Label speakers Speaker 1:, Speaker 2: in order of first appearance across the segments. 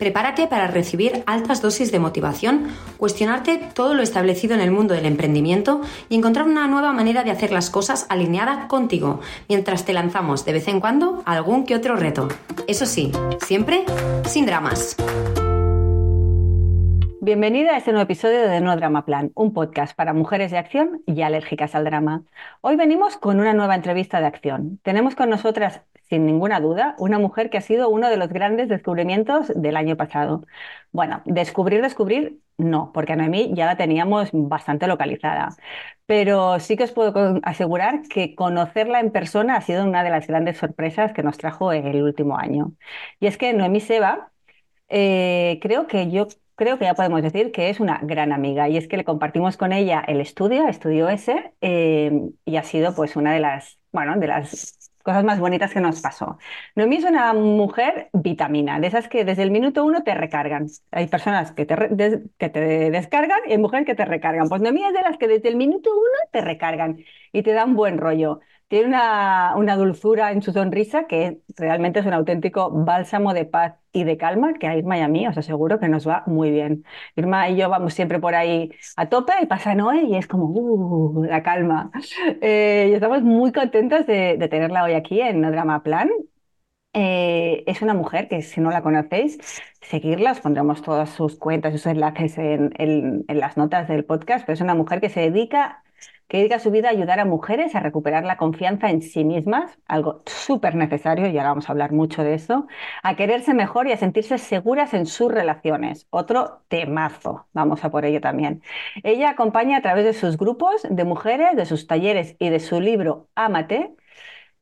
Speaker 1: Prepárate para recibir altas dosis de motivación, cuestionarte todo lo establecido en el mundo del emprendimiento y encontrar una nueva manera de hacer las cosas alineada contigo, mientras te lanzamos de vez en cuando algún que otro reto. Eso sí, siempre sin dramas.
Speaker 2: Bienvenida a este nuevo episodio de No Drama Plan, un podcast para mujeres de acción y alérgicas al drama. Hoy venimos con una nueva entrevista de acción. Tenemos con nosotras sin ninguna duda, una mujer que ha sido uno de los grandes descubrimientos del año pasado. Bueno, descubrir, descubrir, no, porque a Noemí ya la teníamos bastante localizada. Pero sí que os puedo asegurar que conocerla en persona ha sido una de las grandes sorpresas que nos trajo el último año. Y es que Noemí Seba, eh, creo que yo creo que ya podemos decir que es una gran amiga y es que le compartimos con ella el estudio, estudio S, eh, y ha sido pues una de las, bueno, de las cosas más bonitas que nos pasó. Noemí es una mujer vitamina, de esas que desde el minuto uno te recargan. Hay personas que te, que te descargan y hay mujeres que te recargan. Pues Noemí es de las que desde el minuto uno te recargan y te dan buen rollo. Tiene una, una, dulzura en su sonrisa que realmente es un auténtico bálsamo de paz y de calma que a Irma y a mí os aseguro que nos va muy bien. Irma y yo vamos siempre por ahí a tope y pasa Noé y es como uh, la calma. Eh, y estamos muy contentos de, tenerla hoy aquí en No Drama Plan. Eh, es una mujer que si no la conocéis, seguirla, os pondremos todas sus cuentas, sus enlaces en, en, en las notas del podcast, pero es una mujer que se dedica que dedica su vida a ayudar a mujeres a recuperar la confianza en sí mismas, algo súper necesario, y ahora vamos a hablar mucho de eso, a quererse mejor y a sentirse seguras en sus relaciones. Otro temazo, vamos a por ello también. Ella acompaña a través de sus grupos de mujeres, de sus talleres y de su libro Ámate,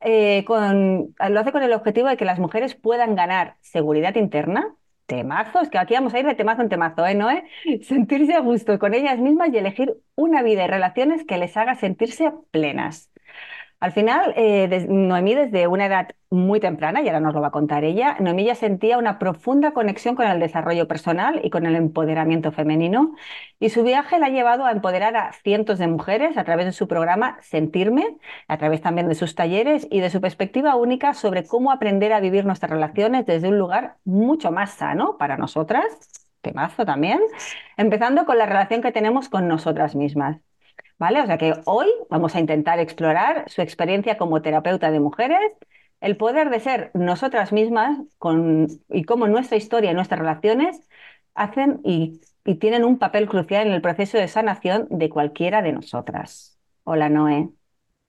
Speaker 2: eh, lo hace con el objetivo de que las mujeres puedan ganar seguridad interna, temazos, que aquí vamos a ir de temazo en temazo, ¿eh, Noé? Sentirse a gusto con ellas mismas y elegir una vida y relaciones que les haga sentirse plenas. Al final, eh, Noemí desde una edad muy temprana, y ahora nos lo va a contar ella, Noemí ya sentía una profunda conexión con el desarrollo personal y con el empoderamiento femenino, y su viaje la ha llevado a empoderar a cientos de mujeres a través de su programa Sentirme, a través también de sus talleres y de su perspectiva única sobre cómo aprender a vivir nuestras relaciones desde un lugar mucho más sano para nosotras, temazo también, empezando con la relación que tenemos con nosotras mismas. ¿Vale? O sea que hoy vamos a intentar explorar su experiencia como terapeuta de mujeres, el poder de ser nosotras mismas con, y cómo nuestra historia y nuestras relaciones hacen y, tienen un papel crucial en el proceso de sanación de cualquiera de nosotras. Hola, Noé.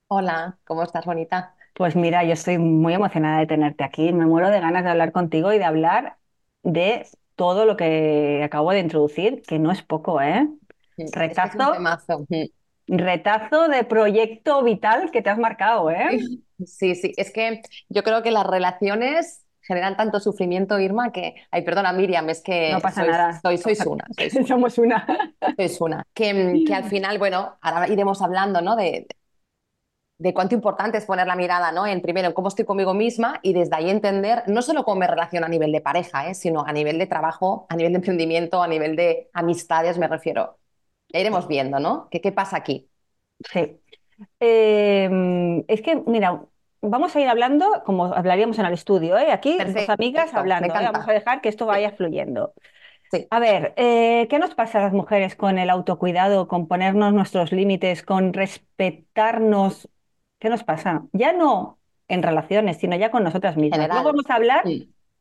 Speaker 3: Hola, ¿cómo estás, bonita?
Speaker 2: Pues mira, yo estoy muy emocionada de tenerte aquí. Me muero de ganas de hablar contigo y de hablar de todo lo que acabo de introducir, que no es poco, ¿eh?
Speaker 3: Rechazo
Speaker 2: retazo de proyecto vital que te has marcado, ¿eh?
Speaker 3: Sí, sí, es que yo creo que las relaciones generan tanto sufrimiento, Irma, que, ay, perdona, Miriam, es que
Speaker 2: no pasa nada.
Speaker 3: Sois, sois una,
Speaker 2: Somos una.
Speaker 3: Sois una. Que, que, al final, bueno, ahora iremos hablando, ¿no? De, de cuánto importante es poner la mirada, ¿no? En primero, en cómo estoy conmigo misma y desde ahí entender no solo cómo me relaciono a nivel de pareja, ¿eh? sino a nivel de trabajo, a nivel de emprendimiento, a nivel de amistades, me refiero iremos viendo, ¿no? ¿Qué, qué pasa aquí?
Speaker 2: Sí. Em, es que, mira, vamos a ir hablando como hablaríamos en el estudio, ¿eh? Aquí, dos amigas hablando. ¿eh? Vamos a dejar que esto vaya fluyendo. Sí. A ver, eh, ¿qué nos pasa a las mujeres con el autocuidado, con ponernos nuestros límites, con respetarnos? ¿Qué nos pasa? Ya no en relaciones, sino ya con nosotras mismas. No vamos a hablar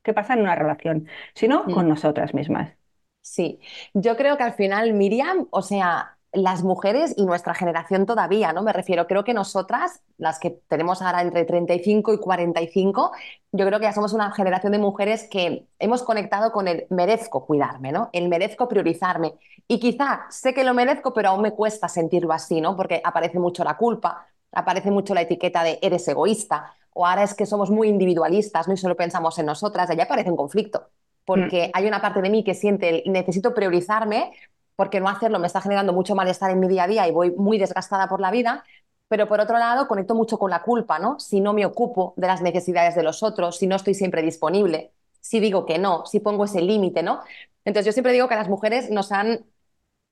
Speaker 2: qué pasa en una relación, sino con nosotras mismas.
Speaker 3: Sí, yo creo que al final Miriam, o sea, las mujeres y nuestra generación todavía, ¿no? Me refiero, creo que nosotras, las que tenemos ahora entre 35 y 45, yo creo que ya somos una generación de mujeres que hemos conectado con el merezco cuidarme, ¿no? El merezco priorizarme. Y quizá sé que lo merezco, pero aún me cuesta sentirlo así, ¿no? Porque aparece mucho la culpa, aparece mucho la etiqueta de eres egoísta, o ahora es que somos muy individualistas, ¿no? Y solo pensamos en nosotras, allá aparece un conflicto. Porque mm. hay una parte de mí que siente, necesito priorizarme, porque no hacerlo me está generando mucho malestar en mi día a día y voy muy desgastada por la vida, pero por otro lado conecto mucho con la culpa, ¿no? Si no me ocupo de las necesidades de los otros, si no estoy siempre disponible, si digo que no, si pongo ese límite, ¿no? Entonces yo siempre digo que las mujeres nos han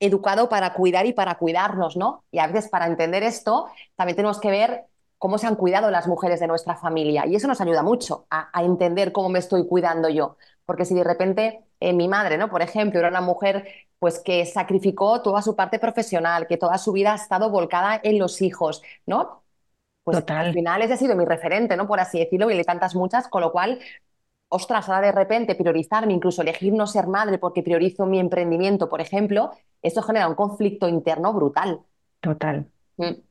Speaker 3: educado para cuidar y para cuidarnos, ¿no? Y a veces para entender esto también tenemos que ver cómo se han cuidado las mujeres de nuestra familia y eso nos ayuda mucho a, a entender cómo me estoy cuidando yo. Porque si de repente eh, mi madre, ¿no? Por ejemplo, era una mujer pues que sacrificó toda su parte profesional, que toda su vida ha estado volcada en los hijos, ¿no? Pues al final ese ha sido mi referente, ¿no? Por así decirlo, y le tantas muchas, con lo cual, ostras, ahora de repente priorizarme, incluso elegir no ser madre porque priorizo mi emprendimiento, por ejemplo, eso genera un conflicto interno brutal.
Speaker 2: Total. Mm.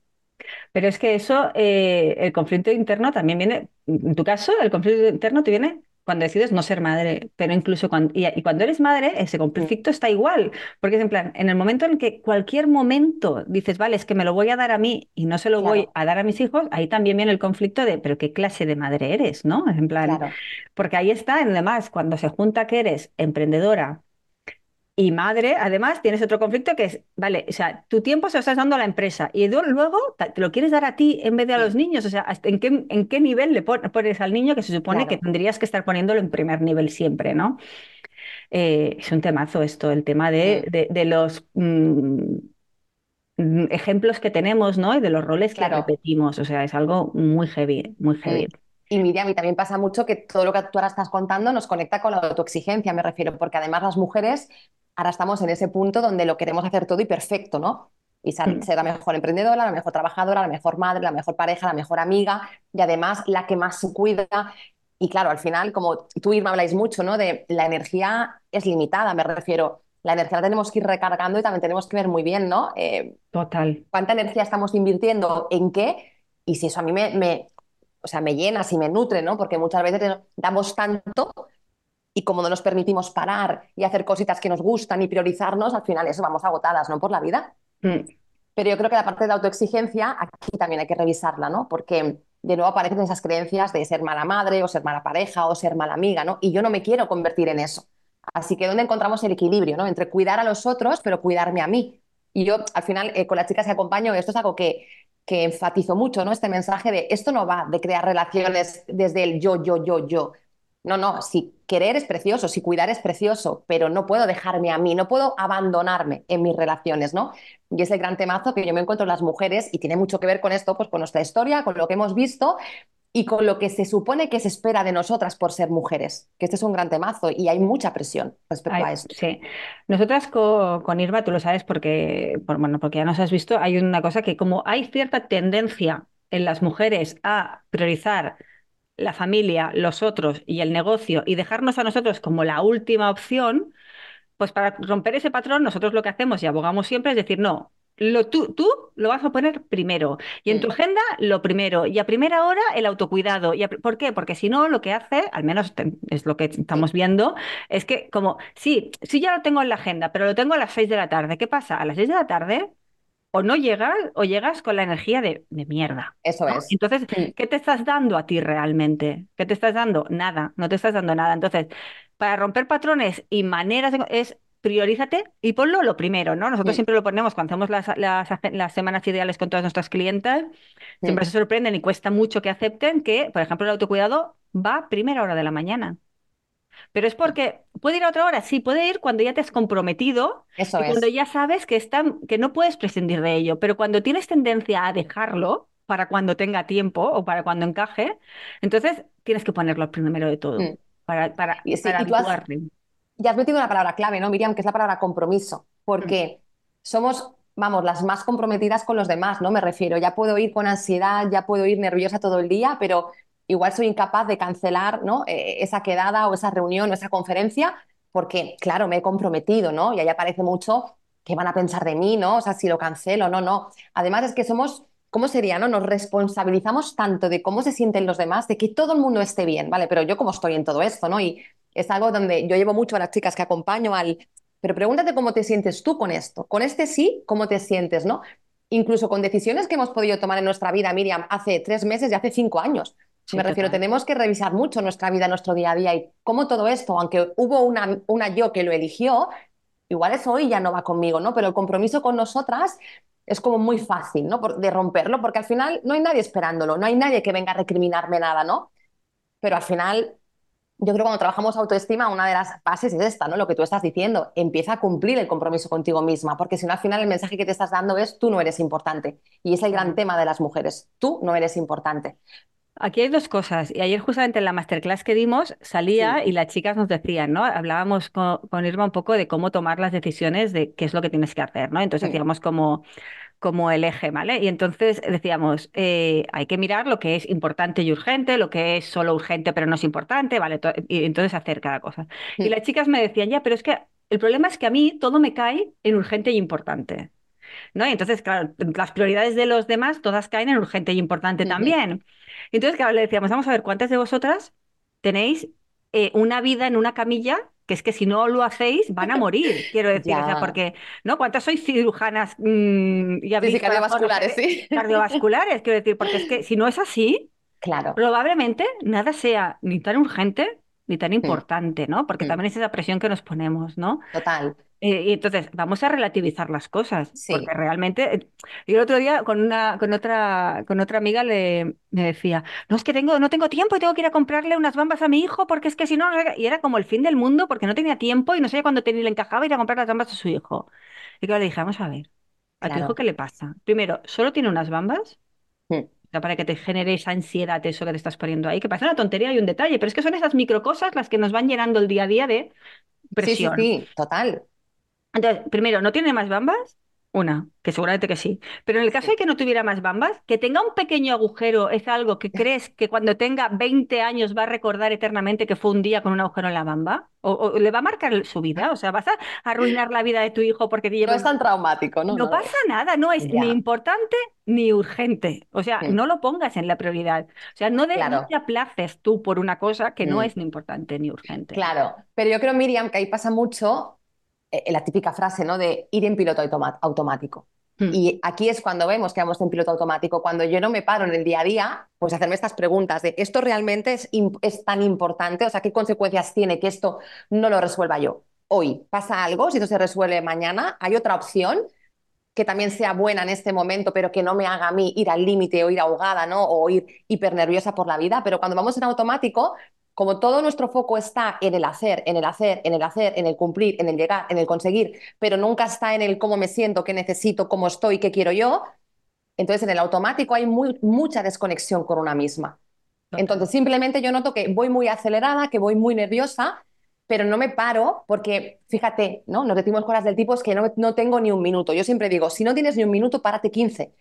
Speaker 2: Pero es que eso, eh, el conflicto interno también viene, en tu caso, el conflicto interno te viene cuando decides no ser madre, pero incluso cuando, y, cuando eres madre, ese conflicto está igual, porque es en plan, en el momento en que cualquier momento dices, vale, es que me lo voy a dar a mí y no se lo voy a dar a mis hijos, ahí también viene el conflicto de, pero ¿qué clase de madre eres? ¿No? En plan, porque ahí está, además, cuando se junta que eres emprendedora, y madre, además, tienes otro conflicto que es, vale, o sea, tu tiempo se lo estás dando a la empresa y luego te lo quieres dar a ti en vez de a los niños. O sea, ¿en qué, en qué nivel le pones al niño que se supone que tendrías que estar poniéndolo en primer nivel siempre, ¿no? Eh, es un temazo esto, el tema de, de, los mm, mm, ejemplos que tenemos, ¿no? Y de los roles que repetimos. O sea, es algo muy heavy, muy heavy.
Speaker 3: Y Miriam, y también pasa mucho que todo lo que tú ahora estás contando nos conecta con la autoexigencia, me refiero, porque además las mujeres ahora estamos en ese punto donde lo queremos hacer todo y perfecto, ¿no? Y ser, mm. la mejor emprendedora, la mejor trabajadora, la mejor madre, la mejor pareja, la mejor amiga y además la que más se cuida. Y claro, al final, como tú y me habláis mucho, ¿no? De la energía es limitada, me refiero. La energía la tenemos que ir recargando y también tenemos que ver muy bien, ¿no?
Speaker 2: Eh, Total.
Speaker 3: ¿Cuánta energía estamos invirtiendo en qué? Y si eso a mí me, me, o sea, me llena, si me nutre, ¿no? Porque muchas veces damos tanto y como no nos permitimos parar y hacer cositas que nos gustan y priorizarnos, al final eso vamos agotadas, ¿no? Por la vida. Mm. Pero yo creo que la parte de autoexigencia aquí también hay que revisarla, ¿no? Porque de nuevo aparecen esas creencias de ser mala madre o ser mala pareja o ser mala amiga, ¿no? Y yo no me quiero convertir en eso. Así que ¿dónde encontramos el equilibrio, ¿no? Entre cuidar a los otros, pero cuidarme a mí. Y yo, al final, eh, con las chicas que acompaño, esto es algo que, que enfatizo mucho, ¿no? Este mensaje de esto no va de crear relaciones desde el yo, yo, yo, yo. No, no, si querer es precioso, si cuidar es precioso, pero no puedo dejarme a mí, no puedo abandonarme en mis relaciones, ¿no? Y es el gran temazo que yo me encuentro en las mujeres y tiene mucho que ver con esto, pues con nuestra historia, con lo que hemos visto y con lo que se supone que se espera de nosotras por ser mujeres, que este es un gran temazo y hay mucha presión respecto a esto.
Speaker 2: Sí, nosotras con, Irma, tú lo sabes porque, bueno, porque ya nos has visto, hay una cosa que como hay cierta tendencia en las mujeres a priorizar la familia, los otros y el negocio y dejarnos a nosotros como la última opción, pues para romper ese patrón nosotros lo que hacemos y abogamos siempre es decir, no, lo, tú, tú lo vas a poner primero y en tu agenda lo primero y a primera hora el autocuidado. Y ¿Por qué? Porque si no, lo que hace, al menos es lo que estamos viendo, es que como, sí, sí ya lo tengo en la agenda, pero lo tengo a las seis de la tarde. ¿Qué pasa? A las seis de la tarde o no llegas o llegas con la energía de, mierda.
Speaker 3: Eso es.
Speaker 2: Entonces, ¿qué te estás dando a ti realmente? ¿Qué te estás dando? Nada, no te estás dando nada. Entonces, para romper patrones y maneras es priorízate y ponlo lo primero, ¿no? Nosotros siempre lo ponemos cuando hacemos las, las, semanas ideales con todas nuestras clientes, siempre se sorprenden y cuesta mucho que acepten que, por ejemplo, el autocuidado va a primera hora de la mañana. Pero es porque puede ir a otra hora, sí, puede ir cuando ya te has comprometido
Speaker 3: Eso
Speaker 2: y cuando ya sabes que, está, que no puedes prescindir de ello, pero cuando tienes tendencia a dejarlo para cuando tenga tiempo o para cuando encaje, entonces tienes que ponerlo primero de todo mm. para, para,
Speaker 3: y, sí, Ya has metido una palabra clave, ¿no, Miriam? Que es la palabra compromiso, porque somos vamos, las más comprometidas con los demás, ¿no? Me refiero, ya puedo ir con ansiedad, ya puedo ir nerviosa todo el día, pero igual soy incapaz de cancelar ¿no? Eh, esa quedada o esa reunión o esa conferencia porque, claro, me he comprometido, ¿no? Y ahí aparece mucho ¿qué van a pensar de mí, no? O sea, si lo cancelo, no, no. Además es que somos, ¿cómo sería, no? Nos responsabilizamos tanto de cómo se sienten los demás, de que todo el mundo esté bien, ¿vale? Pero yo cómo estoy en todo esto, ¿no? Y es algo donde yo llevo mucho a las chicas que acompaño al, pero pregúntate cómo te sientes tú con esto. Con este sí, ¿cómo te sientes, no? Incluso con decisiones que hemos podido tomar en nuestra vida, Miriam, hace tres meses y hace cinco años. Me refiero, tenemos que revisar mucho nuestra vida, nuestro día a día y cómo todo esto, aunque hubo una, una yo que lo eligió, igual eso hoy ya no va conmigo, ¿no? Pero el compromiso con nosotras es como muy fácil, ¿no? de romperlo, porque al final no hay nadie esperándolo, no hay nadie que venga a recriminarme nada, ¿no? Pero al final, yo creo que cuando trabajamos autoestima, una de las bases es esta, ¿no? Lo que tú estás diciendo, empieza a cumplir el compromiso contigo misma, porque si no, al final el mensaje que te estás dando es tú no eres importante. Y es el gran tema de las mujeres, tú no eres importante.
Speaker 2: Aquí hay dos cosas. Y ayer justamente en la masterclass que dimos salía y las chicas nos decían, ¿no? Hablábamos con, Irma un poco de cómo tomar las decisiones de qué es lo que tienes que hacer, ¿no? Entonces decíamos como, como el eje, ¿vale? Y entonces decíamos, eh, hay que mirar lo que es importante y urgente, lo que es solo urgente pero no es importante, ¿vale? Y entonces hacer cada cosa. Y las chicas me decían, ya, pero es que el problema es que a mí todo me cae en urgente y importante. ¿No? Y entonces, claro, las prioridades de los demás todas caen en urgente y importante también. Entonces, claro, le decíamos, vamos a ver, ¿cuántas de vosotras tenéis eh, una vida en una camilla que es que si no lo hacéis van a morir, quiero decir, o sea, porque, ¿no? ¿Cuántas sois cirujanas
Speaker 3: mm, y sí, cardiovasculares, sí.
Speaker 2: Cardiovasculares, quiero decir, porque es que si no es así,
Speaker 3: claro.
Speaker 2: probablemente nada sea ni tan urgente ni tan mm. importante, ¿no? Porque mm. también es esa presión que nos ponemos, ¿no?
Speaker 3: Total.
Speaker 2: Eh, y entonces, vamos a relativizar las cosas, porque realmente, eh, y el otro día con una, con otra, con otra amiga le me decía, no es que tengo, no tengo tiempo y tengo que ir a comprarle unas bambas a mi hijo, porque es que si no, y era como el fin del mundo, porque no tenía tiempo y no sabía cuándo tenía, le encajaba ir a comprar las bambas a su hijo. Y claro, le dije, vamos a ver, a tu hijo qué le pasa. Primero, ¿solo tiene unas bambas? Hmm. para que te genere esa ansiedad, eso que te estás poniendo ahí, que parece una tontería y un detalle, pero es que son esas micro cosas las que nos van llenando el día a día de presión.
Speaker 3: Sí, sí, sí, total.
Speaker 2: Entonces, primero, ¿no tiene más bambas? Una, que seguramente que sí. Pero en el caso de que no tuviera más bambas, que tenga un pequeño agujero es algo que crees que cuando tenga 20 años va a recordar eternamente que fue un día con un agujero en la bamba. O, le va a marcar su vida. O sea, vas a arruinar la vida de tu hijo porque te
Speaker 3: No es tan traumático, ¿no?
Speaker 2: No, pasa nada, no es ni importante ni urgente. O sea, no lo pongas en la prioridad. O sea, no, te aplaces tú por una cosa que no mm. es ni importante ni urgente.
Speaker 3: Claro, pero yo creo, Miriam, que ahí pasa mucho eh, la típica frase, ¿no? De ir en piloto automático. Hmm. Y aquí es cuando vemos que vamos en piloto automático, cuando yo no me paro en el día a día, pues hacerme estas preguntas de ¿esto realmente es, es tan importante? O sea, ¿qué consecuencias tiene que esto no lo resuelva yo? Hoy pasa algo, si esto se resuelve mañana, hay otra opción que también sea buena en este momento, pero que no me haga a mí ir al límite o ir ahogada, ¿no? O ir hiper nerviosa por la vida. Pero cuando vamos en automático, como todo nuestro foco está en el hacer, en el hacer, en el hacer, en el cumplir, en el llegar, en el conseguir, pero nunca está en el cómo me siento, qué necesito, cómo estoy, qué quiero yo, entonces en el automático hay mucha desconexión con una misma. Entonces simplemente yo noto que voy muy acelerada, que voy muy nerviosa, pero no me paro porque, fíjate, ¿no? Nos decimos cosas del tipo es que no, no tengo ni un minuto. Yo siempre digo, si no tienes ni un minuto, párate 15.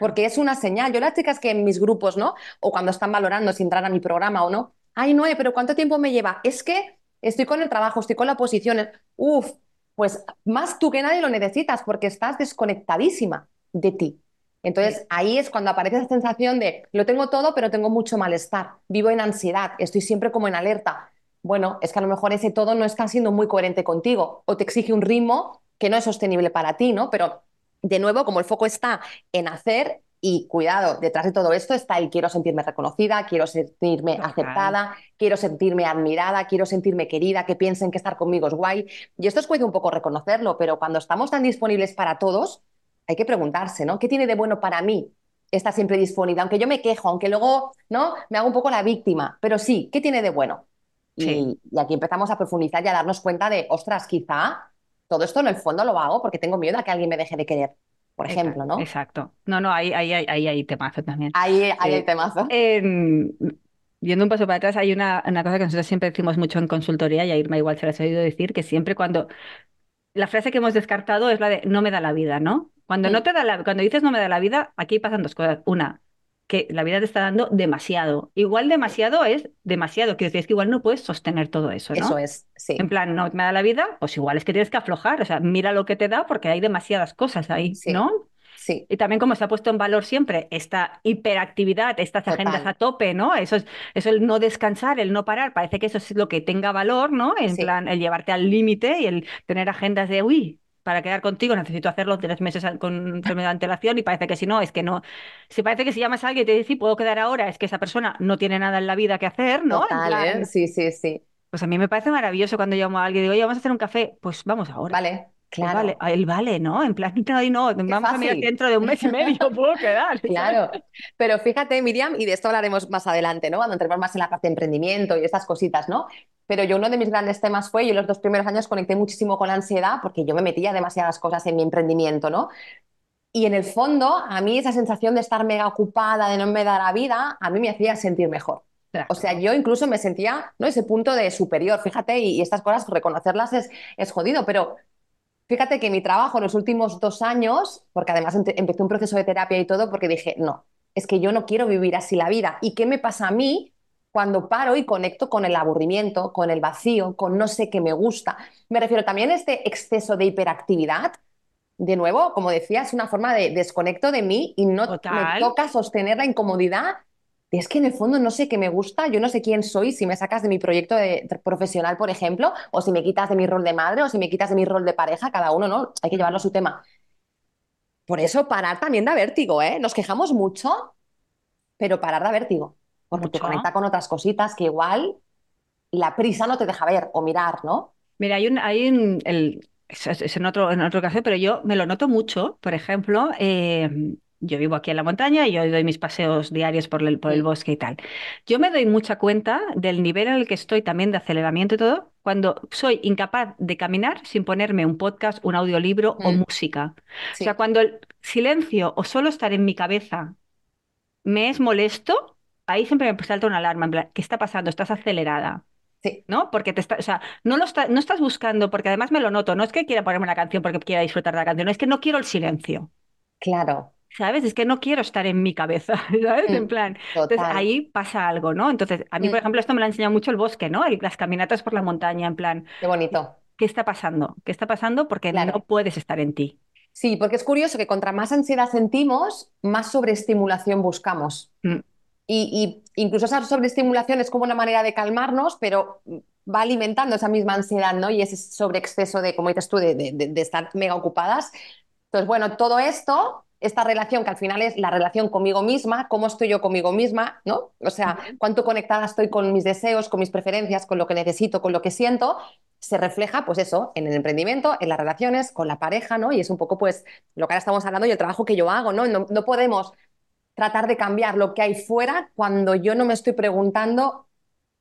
Speaker 3: Porque es una señal. Yo las chicas que en mis grupos, ¿no? O cuando están valorando si entrar a mi programa o no, ay, no, pero ¿cuánto tiempo me lleva? Es que estoy con el trabajo, estoy con la posición. Uf, pues más tú que nadie lo necesitas porque estás desconectadísima de ti. Entonces ahí es cuando aparece esa sensación de lo tengo todo, pero tengo mucho malestar, vivo en ansiedad, estoy siempre como en alerta. Bueno, es que a lo mejor ese todo no está siendo muy coherente contigo o te exige un ritmo que no es sostenible para ti, ¿no? Pero de nuevo, como el foco está en hacer, y cuidado, detrás de todo esto está el quiero sentirme reconocida, quiero sentirme aceptada, quiero sentirme admirada, quiero sentirme querida, que piensen que estar conmigo es guay. Y esto es cuesta un poco reconocerlo, pero cuando estamos tan disponibles para todos, hay que preguntarse, ¿no? ¿Qué tiene de bueno para mí estar siempre disponible? Aunque yo me quejo, aunque luego, ¿no? Me hago un poco la víctima, pero sí, ¿qué tiene de bueno? Y, y aquí empezamos a profundizar y a darnos cuenta de, ostras, quizá todo esto en el fondo lo hago porque tengo miedo a que alguien me deje de querer por ejemplo, ¿no?
Speaker 2: Exacto. No, no, ahí, ahí, ahí, hay temazo también.
Speaker 3: Ahí, ahí hay temazo.
Speaker 2: yendo un paso para atrás, hay una, una, cosa que nosotros siempre decimos mucho en consultoría, y a Irma igual se las he oído decir, que siempre cuando... La frase que hemos descartado es la de no me da la vida, ¿no? Cuando, no te da la, cuando dices no me da la vida, aquí pasan dos cosas. Una, que la vida te está dando demasiado. Igual demasiado es demasiado, quiero decir, es que igual no puedes sostener todo eso, ¿no?
Speaker 3: Eso es, sí.
Speaker 2: En plan, no me da la vida, pues igual es que tienes que aflojar, o sea, mira lo que te da porque hay demasiadas cosas ahí,
Speaker 3: Sí.
Speaker 2: ¿no?
Speaker 3: Sí,
Speaker 2: Y también como se ha puesto en valor siempre esta hiperactividad, estas
Speaker 3: Total.
Speaker 2: agendas a tope, ¿no? Eso es, eso el no descansar, el no parar, parece que eso es lo que tenga valor, ¿no? En
Speaker 3: Sí.
Speaker 2: plan, el llevarte al límite y el tener agendas de, uy, para quedar contigo necesito hacerlo tres meses con enfermedad de antelación y parece que si no, es que no. Si parece que si llamas a alguien y te dice, puedo quedar ahora, es que esa persona no tiene nada en la vida que hacer, ¿no? En
Speaker 3: total,
Speaker 2: plan,
Speaker 3: ¿eh? Sí, sí, sí.
Speaker 2: Pues a mí me parece maravilloso cuando llamo a alguien y digo, oye, vamos a hacer un café, pues vamos ahora.
Speaker 3: Vale,
Speaker 2: Pues
Speaker 3: claro.
Speaker 2: vale, él vale, ¿no? En plan, no, no, vamos a mirar dentro de un mes y medio puedo quedar. ¿sabes?
Speaker 3: Claro, pero fíjate, Miriam, y de esto hablaremos más adelante, ¿no? Cuando entremos más en la parte de emprendimiento y estas cositas, ¿no? Pero yo uno de mis grandes temas fue, yo los dos primeros años conecté muchísimo con la ansiedad porque yo me metía demasiadas cosas en mi emprendimiento, ¿no? Y en el fondo, a mí esa sensación de estar mega ocupada, de no me dar la vida, a mí me hacía sentir mejor.
Speaker 2: Claro.
Speaker 3: O sea, yo incluso me sentía, ¿no? Ese punto de superior, fíjate, y, y estas cosas, reconocerlas es, es jodido, pero fíjate que mi trabajo en los últimos dos años, porque además empecé un proceso de terapia y todo, porque dije, no, es que yo no quiero vivir así la vida. ¿Y qué me pasa a mí cuando paro y conecto con el aburrimiento, con el vacío, con no sé qué me gusta? Me refiero también a este exceso de hiperactividad. De nuevo, como decía, es una forma de desconecto de mí y no
Speaker 2: Total.
Speaker 3: me toca sostener la incomodidad. Es que en el fondo no sé qué me gusta, yo no sé quién soy si me sacas de mi proyecto de- profesional, por ejemplo, o si me quitas de mi rol de madre, o si me quitas de mi rol de pareja, cada uno, ¿no? Hay que llevarlo a su tema. Por eso parar también da vértigo, ¿eh? Nos quejamos mucho, pero parar da vértigo, porque te conecta con otras cositas que igual la prisa no te deja ver o mirar, ¿no?
Speaker 2: Mira, hay un, hay un el, es en otro, en otro caso, pero yo me lo noto mucho. Por ejemplo, eh, yo vivo aquí en la montaña y yo doy mis paseos diarios por el, por el bosque y tal. Yo me doy mucha cuenta del nivel en el que estoy también de aceleramiento y todo, cuando soy incapaz de caminar sin ponerme un podcast, un audiolibro o
Speaker 3: Mm.
Speaker 2: música. O sea, cuando el silencio o solo estar en mi cabeza me es molesto, ahí siempre me salta una alarma, en plan, ¿qué está pasando? Estás acelerada.
Speaker 3: Sí.
Speaker 2: ¿no? Porque te está, o sea, no lo está- no estás buscando, porque además me lo noto, no es que quiera ponerme una canción porque quiera disfrutar de la canción, es que no quiero el silencio,
Speaker 3: Claro,
Speaker 2: ¿sabes? Es que no quiero estar en mi cabeza, ¿sabes? En
Speaker 3: Mm,
Speaker 2: plan, entonces ahí pasa algo, ¿no? Entonces, a mí, por
Speaker 3: Mm.
Speaker 2: ejemplo, esto me lo ha enseñado mucho el bosque, ¿no? El- las caminatas por la montaña, en plan,
Speaker 3: Qué bonito.
Speaker 2: ¿qué está pasando? ¿Qué está pasando? Porque
Speaker 3: Claro.
Speaker 2: no puedes estar en ti.
Speaker 3: Sí, porque es curioso que contra más ansiedad sentimos, más sobreestimulación buscamos.
Speaker 2: Mm.
Speaker 3: Y, y incluso esa sobreestimulación es como una manera de calmarnos, pero va alimentando esa misma ansiedad, ¿no? Y ese sobreexceso de, como dices tú, de- de- de estar mega ocupadas. Entonces, bueno, todo esto, esta relación que al final es la relación conmigo misma, cómo estoy yo conmigo misma, ¿no? O sea, cuánto conectada estoy con mis deseos, con mis preferencias, con lo que necesito, con lo que siento, se refleja, pues eso, en el emprendimiento, en las relaciones, con la pareja, ¿no? Y es un poco, pues, lo que ahora estamos hablando y el trabajo que yo hago, ¿no? No, no podemos tratar de cambiar lo que hay fuera cuando yo no me estoy preguntando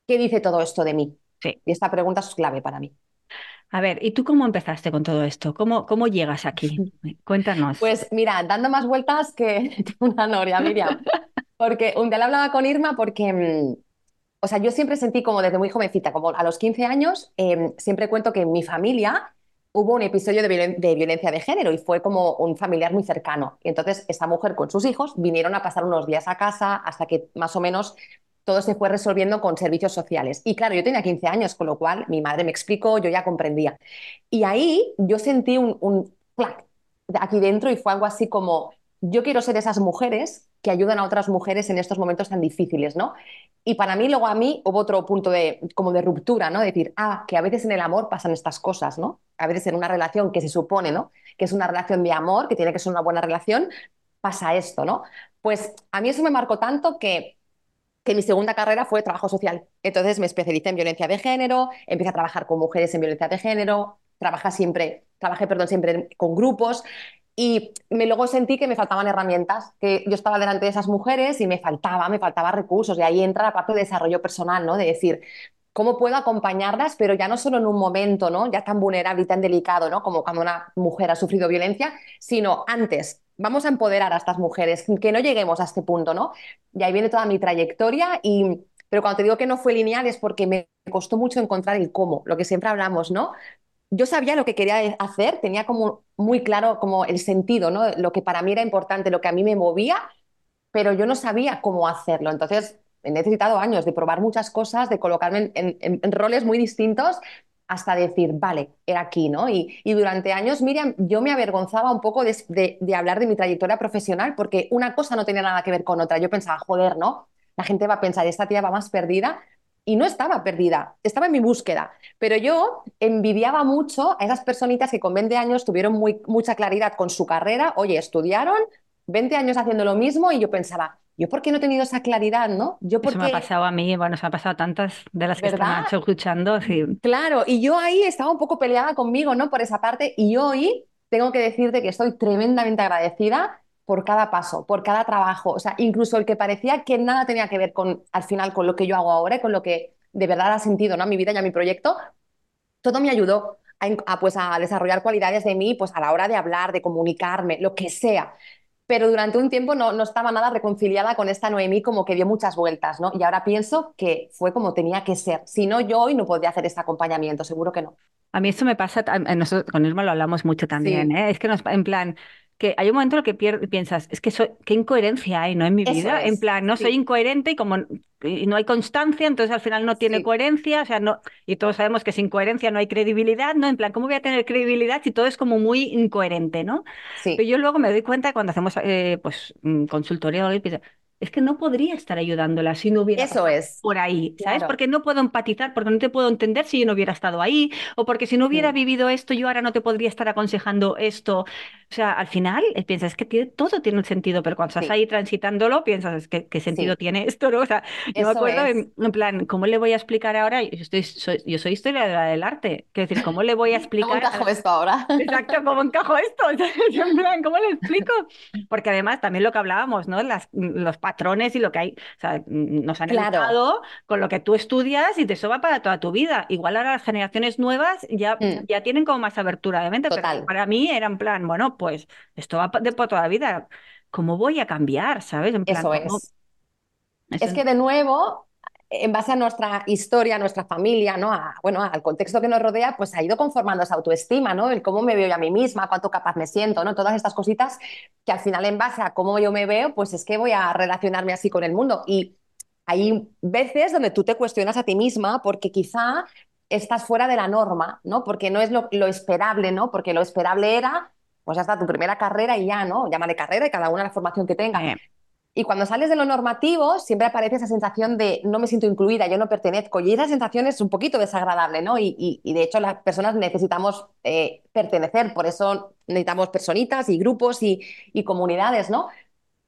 Speaker 3: qué dice todo esto de mí.
Speaker 2: Sí.
Speaker 3: Y esta pregunta es clave para mí.
Speaker 2: A ver, ¿y tú cómo empezaste con todo esto? ¿Cómo, cómo llegas aquí? Cuéntanos.
Speaker 3: Pues mira, dando más vueltas que una noria, Miriam. Porque un día le hablaba con Irma porque, mm, o sea, yo siempre sentí como desde muy jovencita, como a los 15 años, eh, siempre cuento que en mi familia hubo un episodio de, violen- de violencia de género y fue como un familiar muy cercano. Y entonces esta mujer con sus hijos vinieron a pasar unos días a casa hasta que más o menos todo se fue resolviendo con servicios sociales. Y claro, yo tenía 15 años, con lo cual mi madre me explicó, yo ya comprendía. Y ahí yo sentí un, un aquí dentro y fue algo así como, yo quiero ser esas mujeres que ayudan a otras mujeres en estos momentos tan difíciles, ¿no? Y para mí, luego a mí, hubo otro punto de, como de ruptura, ¿no? Decir, ah, que a veces en el amor pasan estas cosas, ¿no? A veces en una relación que se supone, ¿no? Que es una relación de amor, que tiene que ser una buena relación, pasa esto, ¿no? Pues a mí eso me marcó tanto que que mi segunda carrera fue trabajo social. Entonces me especialicé en violencia de género, empecé a trabajar con mujeres en violencia de género, trabaja siempre, trabajé, perdón, siempre con grupos y me luego sentí que me faltaban herramientas, que yo estaba delante de esas mujeres y me faltaba, me faltaba recursos y ahí entra la parte de desarrollo personal, ¿no? De decir, ¿cómo puedo acompañarlas, pero ya no solo en un momento, ¿no? Ya tan vulnerable y tan delicado, ¿no? Como cuando una mujer ha sufrido violencia, sino antes. Vamos a empoderar a estas mujeres, que no lleguemos a este punto, ¿no? Y ahí viene toda mi trayectoria y pero cuando te digo que no fue lineal es porque me costó mucho encontrar el cómo, lo que siempre hablamos, ¿no? Yo sabía lo que quería hacer, tenía como muy claro como el sentido, ¿no? Lo que para mí era importante, lo que a mí me movía, pero yo no sabía cómo hacerlo. Entonces, he necesitado años de probar muchas cosas, de colocarme en, roles muy distintos hasta decir, vale, era aquí, ¿no? Y, durante años, Miriam, yo me avergonzaba un poco de, hablar de mi trayectoria profesional porque una cosa no tenía nada que ver con otra. Yo pensaba, joder, ¿no? La gente va a pensar, esta tía va más perdida. Y no estaba perdida, estaba en mi búsqueda. Pero yo envidiaba mucho a esas personitas que con 20 años tuvieron mucha claridad con su carrera. Oye, estudiaron, 20 años haciendo lo mismo y yo pensaba, ¿yo por qué no he tenido esa claridad, no? Yo
Speaker 2: porque... Eso me ha pasado a mí, bueno, se me ha pasado a tantas de las que están escuchando. Sí.
Speaker 3: Claro, y yo ahí estaba un poco peleada conmigo, ¿no? Por esa parte, y hoy tengo que decirte que estoy tremendamente agradecida por cada paso, por cada trabajo, o sea, incluso el que parecía que nada tenía que ver con, al final, con lo que yo hago ahora y con lo que de verdad ha sentido, ¿no? Mi vida y a mi proyecto, todo me ayudó a, pues, a desarrollar cualidades de mí, pues a la hora de hablar, de comunicarme, lo que sea pero durante un tiempo no, no, estaba nada reconciliada con esta Noemí, como que dio muchas vueltas, ¿no? Y ahora pienso que fue como tenía que ser. Si no, yo hoy no podría hacer este acompañamiento, seguro que no.
Speaker 2: A mí esto me pasa, nosotros con Irma lo hablamos mucho también, ¿eh? Es que nos, en plan, que hay un momento en el que piensas, es que soy, qué incoherencia hay, ¿no? En mi vida. En plan, no soy incoherente y como no hay constancia, entonces al final no tiene coherencia, o sea, no, y todos sabemos que sin coherencia no hay credibilidad, ¿no? En plan, ¿cómo voy a tener credibilidad si todo es como muy incoherente, ¿no? Sí. Pero yo luego me doy cuenta cuando hacemos eh, pues consultoría es que no podría estar ayudándola si no hubiera
Speaker 3: Eso es.
Speaker 2: por ahí, ¿sabes? Porque no puedo empatizar, porque no te puedo entender si yo no hubiera estado ahí, o porque si no hubiera vivido esto, yo ahora no te podría estar aconsejando esto. O sea, al final eh, piensas, que tiene, todo tiene un sentido, pero cuando estás ahí transitándolo, piensas, ¿qué, qué sentido tiene esto? ¿no? O sea, yo me acuerdo en, plan, ¿cómo le voy a explicar ahora? Yo, estoy, soy, yo soy historiadora del arte. Quiero decir, ¿cómo le voy a explicar? ¿Cómo
Speaker 3: encajo esto ahora?
Speaker 2: Exacto, ¿cómo encajo esto? en plan, ¿cómo le explico? Porque además, también lo que hablábamos, ¿no? Las, los patrones y lo que hay, o sea, nos han claro. con lo que tú estudias y te eso va para toda tu vida. Igual ahora las generaciones nuevas ya, mm. ya tienen como más abertura de mente, pero para mí era en plan, bueno, pues esto va de por toda la vida. ¿Cómo voy a cambiar, sabes?
Speaker 3: eso es. Es que de nuevo, en base a nuestra historia, a nuestra familia, ¿no? bueno, al contexto que nos rodea, pues ha ido conformando esa autoestima, ¿no? El cómo me veo yo a mí misma, cuánto capaz me siento, ¿no? Todas estas cositas que al final en base a cómo yo me veo, pues es que voy a relacionarme así con el mundo. Y hay veces donde tú te cuestionas a ti misma porque quizá estás fuera de la norma, ¿no? Porque no es lo, esperable, ¿no? Porque lo esperable era, pues hasta tu primera carrera y ya, ¿no? Llámale carrera y cada una la formación que tenga. Y cuando sales de lo normativo, siempre aparece esa sensación de no me siento incluida, yo no pertenezco. Y esa sensación es un poquito desagradable, ¿no? Y, de hecho las personas necesitamos eh, pertenecer, por eso necesitamos personitas y grupos y, comunidades, ¿no?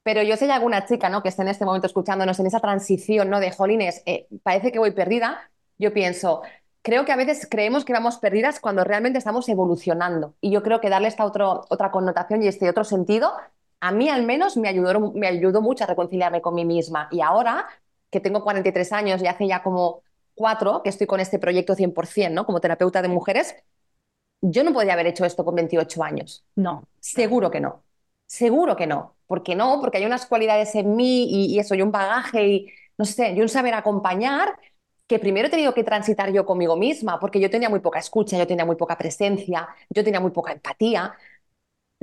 Speaker 3: Pero yo sé alguna chica, ¿no? Que esté en este momento escuchándonos en esa transición, ¿no? De jolines, eh, parece que voy perdida. Yo pienso, creo que a veces creemos que vamos perdidas cuando realmente estamos evolucionando. Y yo creo que darle esta otro, otra connotación y este otro sentido a mí al menos me ayudó, me ayudó mucho a reconciliarme con mí misma. Y ahora, que tengo 43 años y hace ya como cuatro que estoy con este proyecto 100%, ¿no? Como terapeuta de mujeres, yo no podría haber hecho esto con 28 años.
Speaker 2: No.
Speaker 3: Seguro que no. Seguro que no. ¿Por qué no? Porque hay unas cualidades en mí y, eso, y un bagaje y, no sé, y un saber acompañar que primero he tenido que transitar yo conmigo misma, porque yo tenía muy poca escucha, yo tenía muy poca presencia, yo tenía muy poca empatía.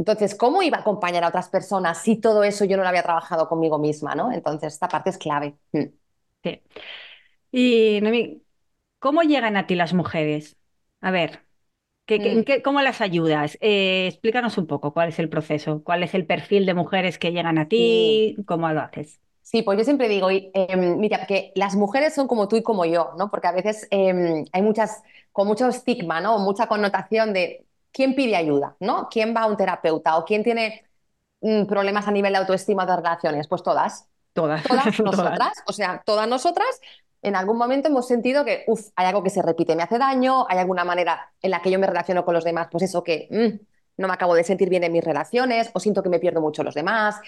Speaker 3: Entonces, ¿cómo iba a acompañar a otras personas si todo eso yo no lo había trabajado conmigo misma? ¿no? Entonces, esta parte es clave. Mm.
Speaker 2: Sí. Y, Noemí, ¿cómo llegan a ti las mujeres? A ver, ¿qué, mm. ¿cómo las ayudas? Eh, explícanos un poco cuál es el proceso, cuál es el perfil de mujeres que llegan a ti, cómo lo haces.
Speaker 3: Sí, pues yo siempre digo, em, mira, que las mujeres son como tú y como yo, ¿no? Porque a veces em, hay muchas, con mucho estigma, ¿no? Mucha connotación de ¿quién pide ayuda? ¿no? ¿Quién va a un terapeuta? ¿O quién tiene mm, problemas a nivel de autoestima de relaciones? Pues todas.
Speaker 2: Todas.
Speaker 3: Todas nosotras. O sea, todas nosotras en algún momento hemos sentido que, uff, hay algo que se repite, me hace daño, hay alguna manera en la que yo me relaciono con los demás, pues eso que mm, no me acabo de sentir bien en mis relaciones, o siento que me pierdo mucho los demás,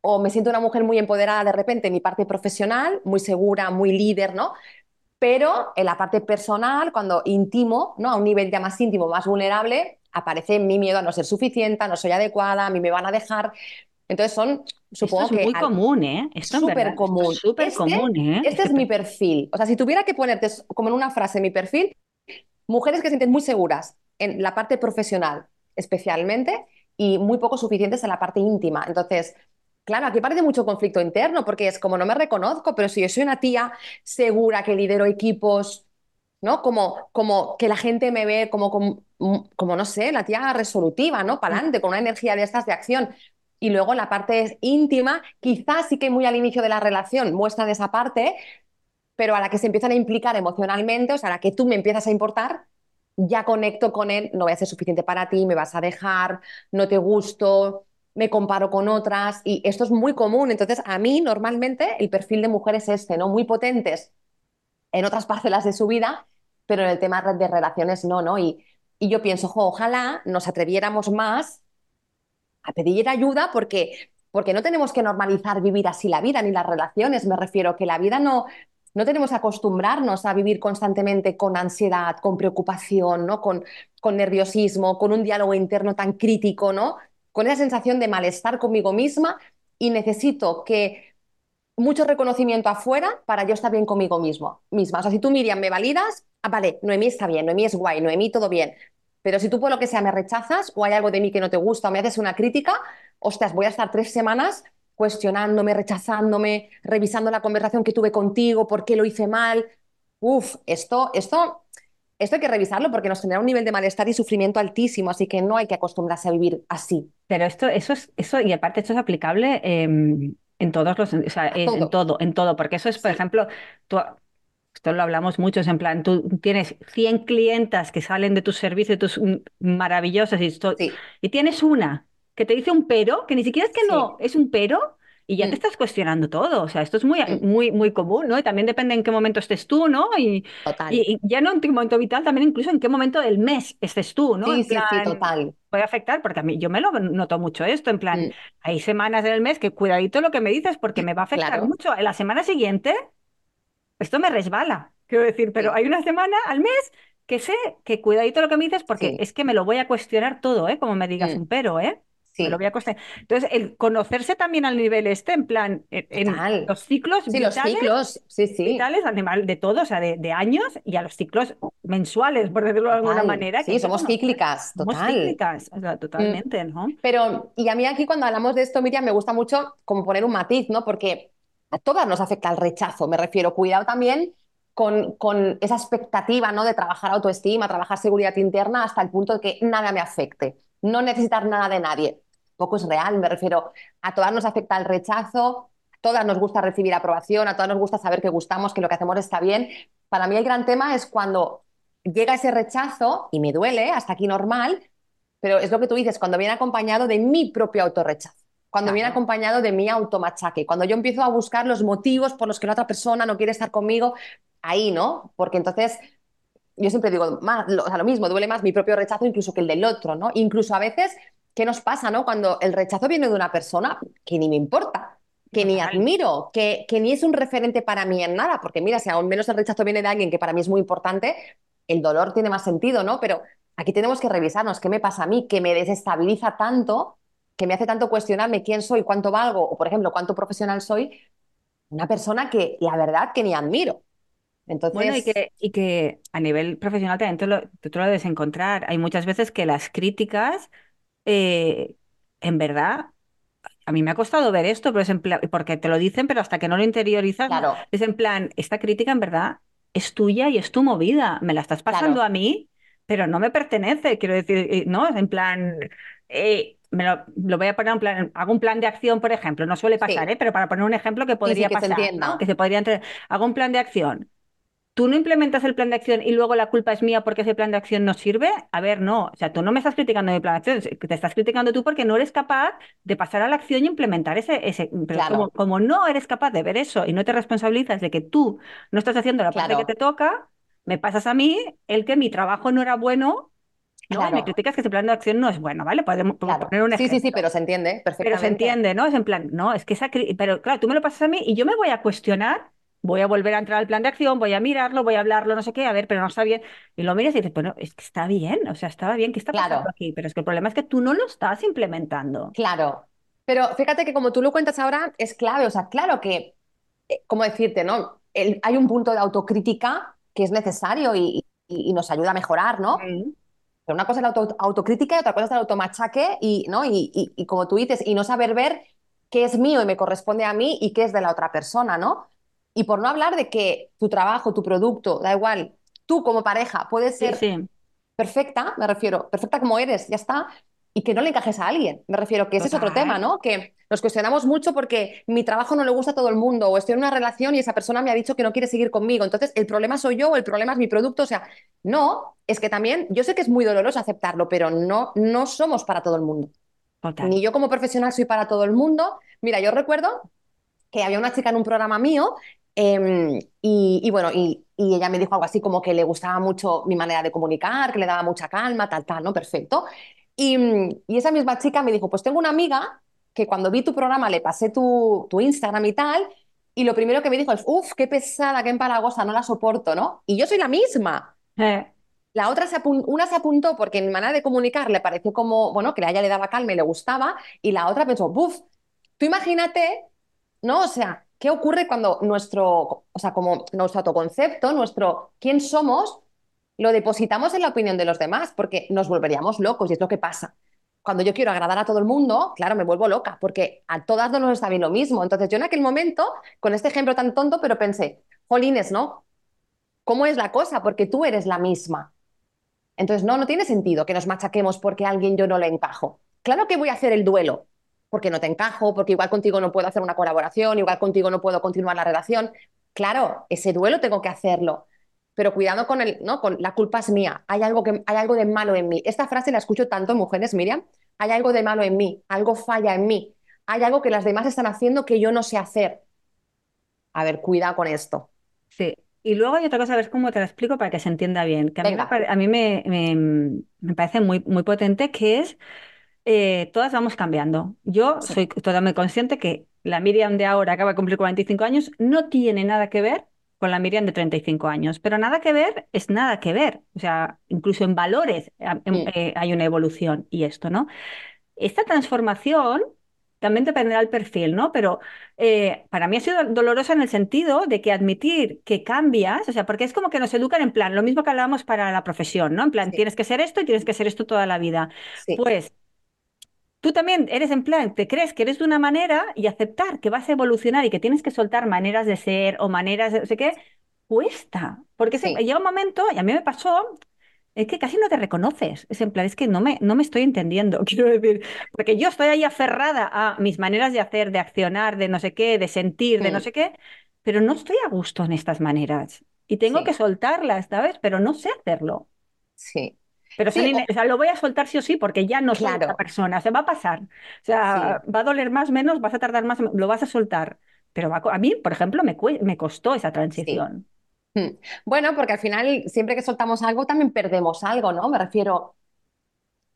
Speaker 3: o me siento una mujer muy empoderada de repente en mi parte profesional, muy segura, muy líder, ¿no? Pero en la parte personal, cuando íntimo, ¿no? A un nivel ya más íntimo, más vulnerable, aparece mi miedo a no ser suficiente, a no soy adecuada, a mí me van a dejar. Entonces son, supongo
Speaker 2: Esto
Speaker 3: es
Speaker 2: muy común, ¿eh? Esto es súper común. Súper este, común, ¿eh?
Speaker 3: Este es mi perfil. O sea, si tuviera que ponerte como en una frase mi perfil, mujeres que se sienten muy seguras en la parte profesional, especialmente, y muy poco suficientes en la parte íntima. Entonces, claro, aquí parece mucho conflicto interno, porque es como no me reconozco, pero si yo soy una tía segura que lidero equipos, ¿no? Como, como que la gente me ve como, como, como no sé, la tía resolutiva, ¿no? Para adelante, con una energía de estas de acción. Y luego la parte íntima, quizás sí que muy al inicio de la relación muestran esa parte, pero a la que se empiezan a implicar emocionalmente, o sea, a la que tú me empiezas a importar, ya conecto con él, no voy a ser suficiente para ti, me vas a dejar, no te gusto, me comparo con otras y esto es muy común. Entonces, a mí normalmente el perfil de mujeres es este, ¿no? Muy potentes en otras parcelas de su vida, pero en el tema de relaciones no, ¿no? Y, yo pienso, ojalá nos atreviéramos más a pedir ayuda porque, porque no tenemos que normalizar vivir así la vida ni las relaciones. Me refiero que la vida no, no tenemos que acostumbrarnos a vivir constantemente con ansiedad, con preocupación, ¿no? con, con nerviosismo, con un diálogo interno tan crítico, ¿no? con esa sensación de malestar conmigo misma y necesito que mucho reconocimiento afuera para yo estar bien conmigo mismo, misma. O sea, si tú, Miriam, me validas, ah, vale, Noemí está bien, Noemí es guay, Noemí todo bien. Pero si tú por lo que sea me rechazas o hay algo de mí que no te gusta o me haces una crítica, ostras, voy a estar tres semanas cuestionándome, rechazándome, revisando la conversación que tuve contigo, por qué lo hice mal. Uf, esto, esto, esto hay que revisarlo porque nos genera un nivel de malestar y sufrimiento altísimo, así que no hay que acostumbrarse a vivir así.
Speaker 2: Pero esto, eso es, eso, y aparte esto es aplicable em, en todos los, o sea, en, todo, en todo, porque eso es, por ejemplo, tú, esto lo hablamos mucho, es en plan, tú tienes 100 clientas que salen de tus servicios, tus maravillosas, y, y tienes una que te dice un pero, que ni siquiera es que no, es un pero, y ya te mm. estás cuestionando todo. O sea, esto es muy, mm. muy, muy común, ¿no? Y también depende en qué momento estés tú, ¿no? Y, y, ya no en tu momento vital, también incluso en qué momento del mes estés tú, ¿no?
Speaker 3: Sí, sí, sí, total.
Speaker 2: Puede afectar, porque a mí yo me lo noto mucho esto, en plan, mm. hay semanas del mes que cuidadito lo que me dices, porque me va a afectar mucho. En la semana siguiente, esto me resbala. Quiero decir, pero hay una semana al mes que sé que cuidadito lo que me dices, porque es que me lo voy a cuestionar todo, ¿eh? Como me digas un pero, ¿eh? Lo voy a Entonces, el conocerse también al nivel este, en plan, en, los ciclos
Speaker 3: sí, los ciclos, sí, sí.
Speaker 2: vitales, animal, de todo, o sea, de, años y a los ciclos mensuales, por decirlo de alguna manera.
Speaker 3: Sí, somos cíclicas,
Speaker 2: total. Somos cíclicas, totalmente, ¿no?
Speaker 3: Pero, y a mí aquí cuando hablamos de esto, Miriam, me gusta mucho como poner un matiz, ¿no? Porque a todas nos afecta el rechazo, me refiero, cuidado también con, con, esa expectativa ¿no? de trabajar autoestima, trabajar seguridad interna hasta el punto de que nada me afecte, no necesitar nada de nadie poco es real, me refiero, a todas nos afecta el rechazo, a todas nos gusta recibir aprobación, a todas nos gusta saber que gustamos, que lo que hacemos está bien. Para mí el gran tema es cuando llega ese rechazo y me duele, hasta aquí normal, pero es lo que tú dices, cuando viene acompañado de mi propio autorrechazo cuando viene acompañado de mi automachaque, cuando yo empiezo a buscar los motivos por los que la otra persona no quiere estar conmigo, ahí, ¿no? Porque entonces yo siempre digo, más, lo, lo mismo, duele más mi propio rechazo incluso que el del otro, ¿no? Incluso a veces ¿qué nos pasa, no? Cuando el rechazo viene de una persona que ni me importa, que ni admiro, que, que ni es un referente para mí en nada, porque mira, si aún menos el rechazo viene de alguien que para mí es muy importante, el dolor tiene más sentido, ¿no? Pero aquí tenemos que revisarnos qué me pasa a mí, que me desestabiliza tanto, que me hace tanto cuestionarme quién soy, cuánto valgo, o por ejemplo, cuánto profesional soy, una persona que la verdad que ni admiro. Entonces...
Speaker 2: Bueno, y que, y que a nivel profesional también tú lo, tú lo debes encontrar. Hay muchas veces que las críticas eh, en verdad, a mí me ha costado ver esto, pero es en plan, porque te lo dicen, pero hasta que no lo interiorizas, es en plan, esta crítica en verdad es tuya y es tu movida, me la estás pasando a mí, pero no me pertenece, quiero decir, eh, no, es en plan, eh, me lo, voy a poner en plan, hago un plan de acción, por ejemplo, no suele pasar, pero para poner un ejemplo que podría
Speaker 3: que
Speaker 2: pasar,
Speaker 3: se
Speaker 2: que se podría entre, hago un plan de acción tú no implementas el plan de acción y luego la culpa es mía porque ese plan de acción no sirve, a ver, no, o sea, tú no me estás criticando mi plan de acción, te estás criticando tú porque no eres capaz de pasar a la acción y implementar ese, ese pero como, no eres capaz de ver eso y no te responsabilizas de que tú no estás haciendo la parte que te toca, me pasas a mí el que mi trabajo no era bueno no, me criticas que ese plan de acción no es bueno, ¿vale? Podemos, poner un ejemplo.
Speaker 3: Sí, sí, sí, pero se entiende perfectamente.
Speaker 2: Pero se entiende, ¿no? Es en plan, no, es que esa... Pero claro, tú me lo pasas a mí y yo me voy a cuestionar voy a volver a entrar al plan de acción, voy a mirarlo, voy a hablarlo, no sé qué, a ver, pero no está bien. Y lo miras y dices, bueno, es que está bien, o sea, estaba bien, ¿qué está pasando aquí? Pero es que el problema es que tú no lo estás implementando.
Speaker 3: Claro, pero fíjate que como tú lo cuentas ahora, es clave, o sea, claro que, eh, ¿cómo decirte, no? hay un punto de autocrítica que es necesario y, nos ayuda a mejorar, ¿no? Pero una cosa es la autocrítica y otra cosa es el automachaque y, ¿no? Y, y, como tú dices, y no saber ver qué es mío y me corresponde a mí y qué es de la otra persona, ¿no? Y por no hablar de que tu trabajo, tu producto, da igual, tú como pareja puedes ser perfecta, me refiero, perfecta como eres, ya está, y que no le encajes a alguien. Me refiero que ese es otro tema, ¿no? Que nos cuestionamos mucho porque mi trabajo no le gusta a todo el mundo o estoy en una relación y esa persona me ha dicho que no quiere seguir conmigo. Entonces, el problema soy yo o el problema es mi producto. O sea, no, es que también, yo sé que es muy doloroso aceptarlo, pero no, no somos para todo el mundo. Ni yo como profesional soy para todo el mundo. Mira, yo recuerdo que había una chica en un programa mío em, y, bueno, y, y, ella me dijo algo así como que le gustaba mucho mi manera de comunicar, que le daba mucha calma, tal, tal, ¿no? Perfecto. Y, y esa misma chica me dijo, pues tengo una amiga que cuando vi tu programa le pasé tu, tu Instagram y tal, y lo primero que me dijo es, uff, qué pesada, qué empalagosa, no la soporto, ¿no? Y yo soy la misma. Eh. La otra se una se apuntó porque en mi manera de comunicar le pareció como, bueno, que a ella le daba calma y le gustaba, y la otra pensó, uff, tú imagínate, ¿no? O sea, ¿qué ocurre cuando nuestro, o sea, como nuestro autoconcepto, nuestro quién somos, lo depositamos en la opinión de los demás? Porque nos volveríamos locos y es lo que pasa cuando yo quiero agradar a todo el mundo, claro, me vuelvo loca, porque a todas no nos está bien lo mismo. Entonces yo en aquel momento, con este ejemplo tan tonto, pero pensé, jolines, ¿no? ¿Cómo es la cosa? Porque tú eres la misma. Entonces, no, no tiene sentido que nos machaquemos porque a alguien yo no le encajo. Claro que voy a hacer el duelo, porque no te encajo, porque igual contigo no puedo hacer una colaboración, igual contigo no puedo continuar la relación. Claro, ese duelo tengo que hacerlo, pero cuidado con el, ¿no? Con la culpa es mía, hay algo, que, hay algo de malo en mí. Esta frase la escucho tanto en mujeres, Miriam, hay algo de malo en mí, algo falla en mí, hay algo que las demás están haciendo que yo no sé hacer. A ver, cuidado con esto.
Speaker 2: Sí, y luego hay otra cosa, a ver cómo te la explico para que se entienda bien, que a mí, me, me, parece muy, muy potente, que es, eh, todas vamos cambiando. Yo soy totalmente consciente que la Miriam de ahora acaba de cumplir 45 años, no tiene nada que ver con la Miriam de 35 años. Pero nada que ver es nada que ver. O sea, incluso en valores eh, eh, hay una evolución y esto, ¿no? Esta transformación también dependerá del perfil, ¿no? Pero eh, para mí ha sido dolorosa en el sentido de que admitir que cambias, o sea, porque es como que nos educan en plan, lo mismo que hablábamos para la profesión, ¿no? En plan, tienes que ser esto y tienes que ser esto toda la vida. Pues tú también eres en plan, te crees que eres de una manera y aceptar que vas a evolucionar y que tienes que soltar maneras de ser o maneras de no sé qué, cuesta. Porque llega un momento, y a mí me pasó, es que casi no te reconoces. Es en plan, es que no me, no me estoy entendiendo, quiero decir, porque yo estoy ahí aferrada a mis maneras de hacer, de accionar, de no sé qué, de sentir, de no sé qué, pero no estoy a gusto en estas maneras. Y tengo que soltarlas, ¿sabes? Pero no sé hacerlo.
Speaker 3: Sí.
Speaker 2: Pero lo voy a soltar sí o sí porque ya no soy esa persona, se va a pasar. O sea, va a doler más, menos, vas a tardar más, lo vas a soltar. Pero a mí, por ejemplo, me, me costó esa transición.
Speaker 3: Hmm. Bueno, porque al final, siempre que soltamos algo, también perdemos algo, ¿no? Me refiero,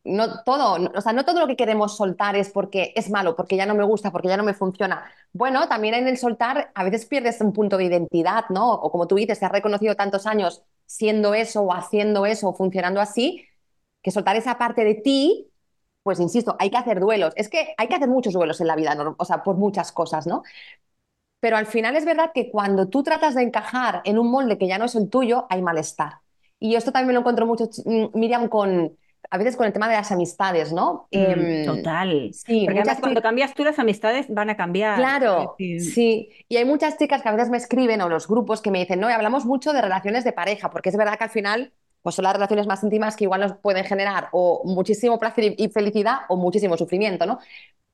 Speaker 3: no todo, o sea, no todo lo que queremos soltar es porque es malo, porque ya no me gusta, porque ya no me funciona. Bueno, también en el soltar a veces pierdes un punto de identidad, ¿no? O como tú dices, te has reconocido tantos años siendo eso o haciendo eso o funcionando así, que soltar esa parte de ti, pues insisto, hay que hacer duelos. Es que hay que hacer muchos duelos en la vida, o sea, por muchas cosas, ¿no? Pero al final es verdad que cuando tú tratas de encajar en un molde que ya no es el tuyo, hay malestar. Y esto también lo encuentro mucho, mm, Miriam, con, a veces con el tema de las amistades, ¿no?
Speaker 2: Mm, em, total. Sí, Porque cuando cambias tú las amistades van a cambiar.
Speaker 3: Claro, sí. Y hay muchas chicas que a veces me escriben o los grupos que me dicen, no, y hablamos mucho de relaciones de pareja, porque es verdad que al final pues son las relaciones más íntimas que igual nos pueden generar o muchísimo placer y felicidad o muchísimo sufrimiento, ¿no?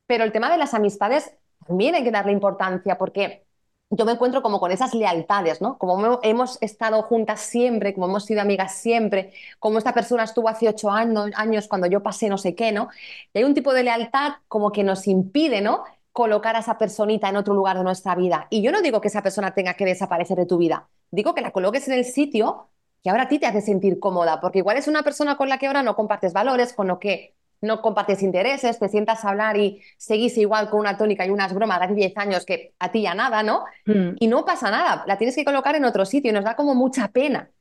Speaker 3: Pero el tema de las amistades también hay que darle importancia porque yo me encuentro como con esas lealtades, ¿no? Como hemos estado juntas siempre, como hemos sido amigas siempre, como esta persona estuvo hace ocho años, cuando yo pasé no sé qué, ¿no? Y hay un tipo de lealtad como que nos impide, ¿no? Colocar a esa personita en otro lugar de nuestra vida. Y yo no digo que esa persona tenga que desaparecer de tu vida, digo que la coloques en el sitio que ahora a ti te hace sentir cómoda, porque igual es una persona con la que ahora no compartes valores, con lo que no compartes intereses, te sientas a hablar y seguís igual con una tónica y unas bromas de hace 10 años que a ti ya nada, ¿no? Mm. Y no pasa nada, la tienes que colocar en otro sitio y nos da como mucha pena,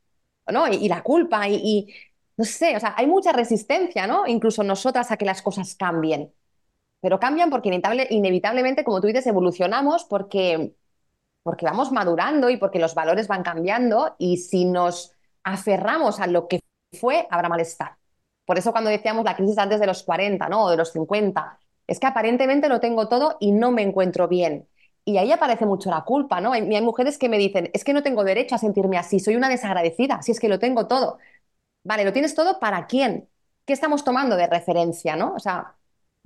Speaker 3: ¿no? Y, la culpa y, no sé, o sea, hay mucha resistencia, ¿no? Incluso nosotras a que las cosas cambien. Pero cambian porque inevitablemente, como tú dices, evolucionamos porque, porque vamos madurando y porque los valores van cambiando y si nos aferramos a lo que fue, habrá malestar. Por eso cuando decíamos la crisis antes de los 40, ¿no? O de los 50, es que aparentemente lo tengo todo y no me encuentro bien. Y ahí aparece mucho la culpa, ¿no? Hay, hay mujeres que me dicen, es que no tengo derecho a sentirme así, soy una desagradecida, si es que lo tengo todo. Vale, ¿lo tienes todo para quién? ¿Qué estamos tomando de referencia, no? O sea,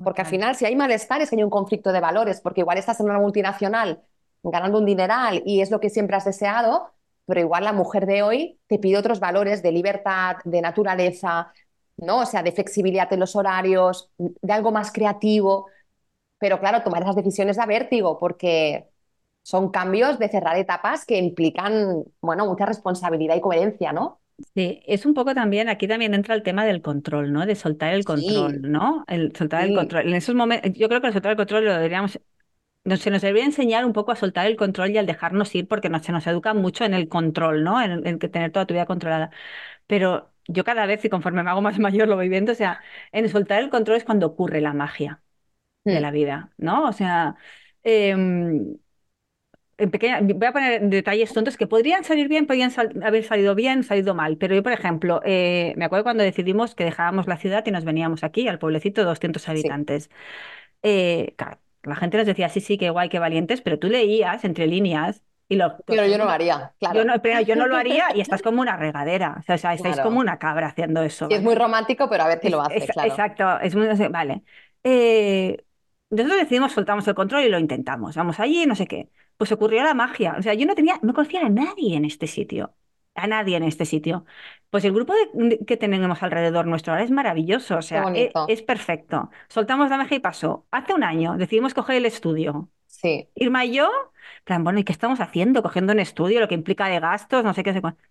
Speaker 3: porque al final si hay malestar es que hay un conflicto de valores, porque igual estás en una multinacional ganando un dineral y es lo que siempre has deseado, pero igual la mujer de hoy te pide otros valores de libertad, de naturaleza, ¿no? O sea, de flexibilidad en los horarios, de algo más creativo. Pero claro, tomar esas decisiones da vértigo porque son cambios de cerrar etapas que implican, bueno, mucha responsabilidad y coherencia, ¿no?
Speaker 2: Sí, es un poco también, aquí también entra el tema del control, ¿no? De soltar el control, ¿no? El soltar el control. En esos momentos, yo creo que el soltar el control lo deberíamos, no, se nos debería enseñar un poco a soltar el control y al dejarnos ir, porque no, se nos educa mucho en el control, ¿no? En, en tener toda tu vida controlada. Pero yo cada vez, y conforme me hago más mayor, lo voy viendo, o sea, en soltar el control es cuando ocurre la magia de la vida, ¿no? O sea, em, en pequeña, voy a poner detalles tontos que podrían salir bien, podrían haber salido bien, salido mal. Pero yo, por ejemplo, eh, me acuerdo cuando decidimos que dejábamos la ciudad y nos veníamos aquí, al pueblecito de 200 habitantes. Eh, la gente nos decía, sí, sí, qué guay, qué valientes, pero tú leías entre líneas y lo...
Speaker 3: Pero yo no lo haría, claro.
Speaker 2: Yo no, pero yo no lo haría y estás como una regadera, o sea, estáis como una cabra haciendo eso.
Speaker 3: es muy romántico, pero a ver qué lo hace, claro.
Speaker 2: Exacto, es muy... Vale. Eh, nosotros decidimos, soltamos el control y lo intentamos. Vamos allí, no sé qué pues ocurrió la magia. O sea, yo no tenía, no conocía a nadie en este sitio, a nadie en este sitio. Pues el grupo que tenemos alrededor nuestro ahora es maravilloso, o sea, es, es, perfecto. Soltamos la magia y pasó. Hace un año decidimos coger el estudio.
Speaker 3: Sí.
Speaker 2: Irma y yo, plan, bueno, ¿y qué estamos haciendo? Cogiendo un estudio, lo que implica de gastos, no sé qué, sé cuánto.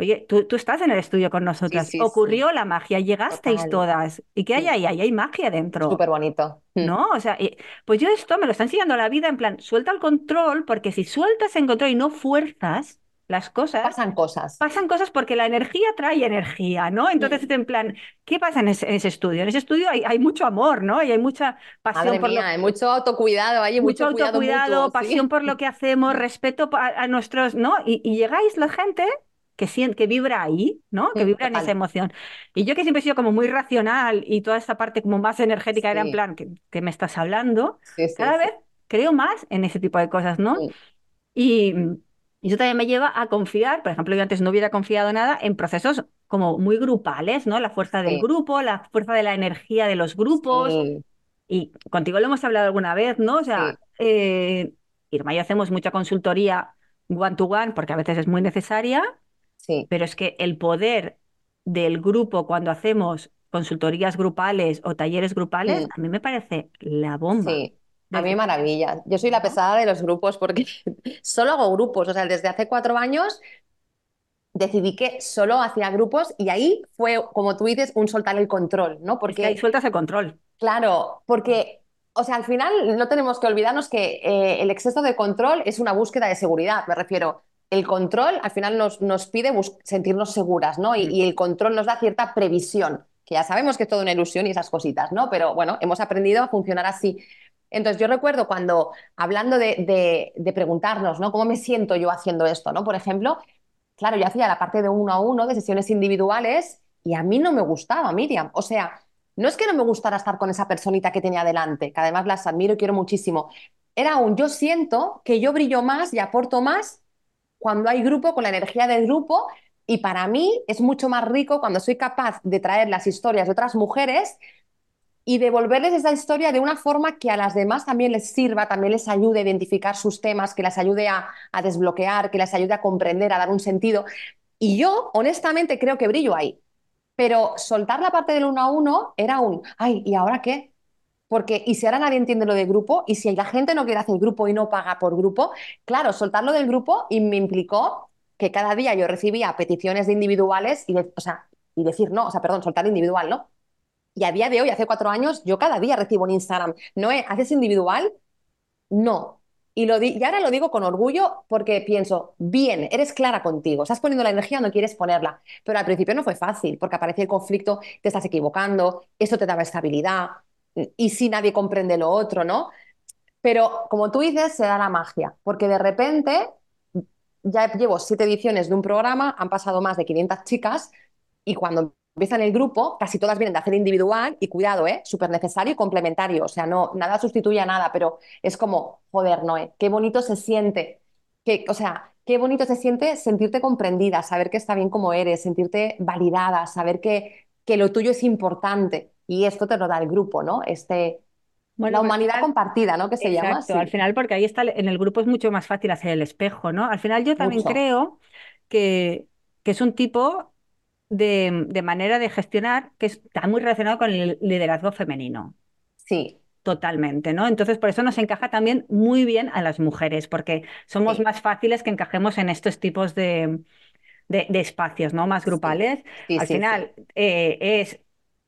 Speaker 2: Oye, tú, tú, estás en el estudio con nosotras. Ocurrió la magia, llegasteis todas. ¿Y qué hay ahí? Ahí hay magia dentro.
Speaker 3: Súper bonito.
Speaker 2: Mm. ¿No? O sea, pues yo esto me lo está enseñando la vida en plan, suelta el control, porque si sueltas el control y no fuerzas las cosas.
Speaker 3: Pasan cosas.
Speaker 2: Pasan cosas porque la energía trae energía, ¿no? Entonces, en plan, ¿qué pasa en ese, estudio? En ese estudio hay, hay, mucho amor, ¿no? Y hay mucha pasión
Speaker 3: por
Speaker 2: lo...
Speaker 3: hay mucho autocuidado, hay mucho,
Speaker 2: mucho autocuidado, pasión por lo que hacemos, respeto a, nuestros, ¿no? Y, y llegáis la gente que, siente, que vibra ahí, ¿no? Que vibra en esa emoción. Y yo que siempre he sido como muy racional y toda esa parte como más energética era en plan, que, me estás hablando, cada vez creo más en ese tipo de cosas, ¿no? Y, eso también me lleva a confiar, por ejemplo, yo antes no hubiera confiado nada en procesos como muy grupales, ¿no? La fuerza del grupo, la fuerza de la energía de los grupos. Y contigo lo hemos hablado alguna vez, ¿no? O sea, eh, Irma y yo hacemos mucha consultoría one to one porque a veces es muy necesaria pero es que el poder del grupo cuando hacemos consultorías grupales o talleres grupales, a mí me parece la bomba.
Speaker 3: Sí. A mí maravilla. Yo soy la pesada de los grupos porque solo hago grupos. O sea, desde hace cuatro años decidí que solo hacía grupos y ahí fue, como tú dices, un soltar el control, ¿no?
Speaker 2: Porque ahí sueltas el control.
Speaker 3: Claro, porque, o sea, al final no tenemos que olvidarnos que eh, el exceso de control es una búsqueda de seguridad. Me refiero, el control al final nos, nos pide sentirnos seguras, ¿no? Y, el control nos da cierta previsión, que ya sabemos que es toda una ilusión y esas cositas, ¿no? Pero bueno, hemos aprendido a funcionar así. Entonces yo recuerdo cuando, hablando de, preguntarnos, ¿no? ¿Cómo me siento yo haciendo esto, ¿no? Por ejemplo, claro, yo hacía la parte de uno a uno, de sesiones individuales, y a mí no me gustaba, Miriam. O sea, no es que no me gustara estar con esa personita que tenía delante, que además las admiro y quiero muchísimo. Era un yo siento que yo brillo más y aporto más cuando hay grupo, con la energía del grupo. Y para mí es mucho más rico cuando soy capaz de traer las historias de otras mujeres y devolverles esa historia de una forma que a las demás también les sirva, también les ayude a identificar sus temas, que les ayude a, desbloquear, que les ayude a comprender, a dar un sentido. Y yo, honestamente, creo que brillo ahí. Pero soltar la parte del uno a uno era un, ay, ¿y ahora qué? Porque, y si ahora nadie entiende lo de grupo, y si la gente no quiere hacer grupo y no paga por grupo, claro, soltarlo del grupo y me implicó que cada día yo recibía peticiones de individuales y, o sea, y decir no, o sea, perdón, soltar individual, ¿no? Y a día de hoy, hace cuatro años, yo cada día recibo en Instagram, ¿no haces individual? No. Y, lo y ahora lo digo con orgullo porque pienso, bien, eres clara contigo, estás poniendo la energía, no quieres ponerla. Pero al principio no fue fácil porque aparece el conflicto, te estás equivocando, esto te daba estabilidad, y si nadie comprende lo otro, ¿no? Pero como tú dices, se da la magia, porque de repente ya llevo siete ediciones de un programa, han pasado más de 500 chicas y cuando empieza en el grupo, casi todas vienen de hacer individual y cuidado, ¿eh? Súper necesario y complementario. O sea, no, nada sustituye a nada, pero es como, joder, Noé, qué bonito se siente. Que, o sea, qué bonito se siente sentirte comprendida, saber que está bien como eres, sentirte validada, saber que, que lo tuyo es importante. Y esto te lo da el grupo, ¿no? Este,
Speaker 2: Bueno,
Speaker 3: la
Speaker 2: pues
Speaker 3: humanidad compartida, ¿no? Que se llama.
Speaker 2: Exacto, al final, porque ahí está, en el grupo es mucho más fácil hacer el espejo, ¿no? Al final yo también
Speaker 3: Mucho.
Speaker 2: creo que, que es un tipo de, de manera de gestionar que está muy relacionado con el liderazgo femenino.
Speaker 3: Sí,
Speaker 2: Totalmente, ¿no? Entonces, por eso nos encaja también muy bien a las mujeres, porque somos
Speaker 3: Sí.
Speaker 2: más fáciles que encajemos en estos tipos de, de- de espacios, ¿no? Más grupales.
Speaker 3: sí,
Speaker 2: Al final, eh, es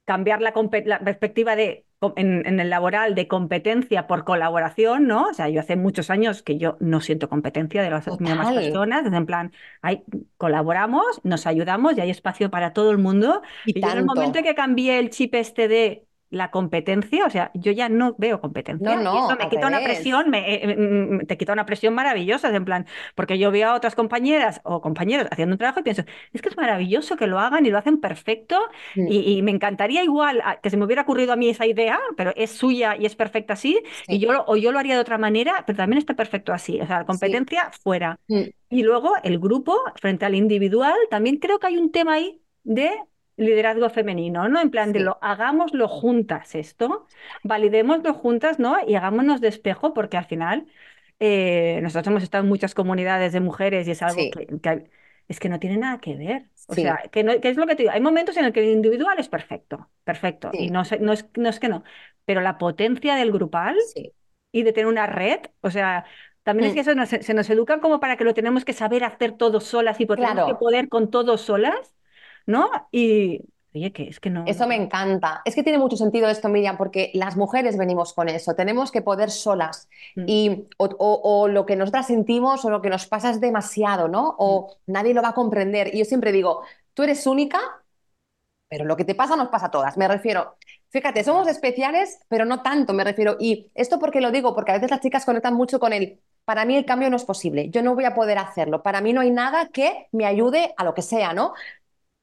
Speaker 2: cambiar la, perspectiva de, en, en el laboral de competencia por colaboración, ¿no? O sea, yo hace muchos años que yo no siento competencia de las mismas personas, en plan, hay, colaboramos, nos ayudamos y hay espacio para todo el mundo.
Speaker 3: Y
Speaker 2: Y yo en el momento que cambié el chip este de la competencia, o sea, yo ya no veo competencia.
Speaker 3: No, no,
Speaker 2: eso me quita una presión, me, eh, eh, mm, te quita una presión maravillosa, en plan, porque yo veo a otras compañeras o compañeros haciendo un trabajo y pienso, es que es maravilloso que lo hagan y lo hacen perfecto
Speaker 3: Mm.
Speaker 2: y, y me encantaría igual a- que se me hubiera ocurrido a mí esa idea, pero es suya y es perfecta así, y yo lo, o yo lo haría de otra manera, pero también está perfecto así, o sea, la competencia fuera.
Speaker 3: Mm.
Speaker 2: Y luego el grupo frente al individual, también creo que hay un tema ahí de liderazgo femenino, ¿no? En plan de lo hagámoslo juntas esto, validémoslo juntas, ¿no? Y hagámonos de espejo porque al final eh, nosotros hemos estado en muchas comunidades de mujeres y es algo
Speaker 3: Sí.
Speaker 2: que, que es que no tiene nada que ver. O
Speaker 3: Sí.
Speaker 2: sea, que, no- que es lo que te digo. Hay momentos en el que el individual es perfecto, perfecto. Y no, no es, no es que no. Pero la potencia del grupal y de tener una red, o sea, también es
Speaker 3: Mm.
Speaker 2: que eso nos- se nos educa como para que lo tenemos que saber hacer todos solas y tenemos que poder con todos solas, ¿no? Y, oye, que es que no.
Speaker 3: Eso me encanta. Es que tiene mucho sentido esto, Miriam, porque las mujeres venimos con eso. Tenemos que poder solas.
Speaker 2: Mm.
Speaker 3: Y, o, o- o lo que nosotras sentimos o lo que nos pasa es demasiado, ¿no? O nadie lo va a comprender. Y yo siempre digo, tú eres única, pero lo que te pasa nos pasa a todas. Me refiero, fíjate, somos especiales, pero no tanto, me refiero. Y esto porque lo digo, porque a veces las chicas conectan mucho con el, para mí el cambio no es posible, yo no voy a poder hacerlo, para mí no hay nada que me ayude a lo que sea, ¿no?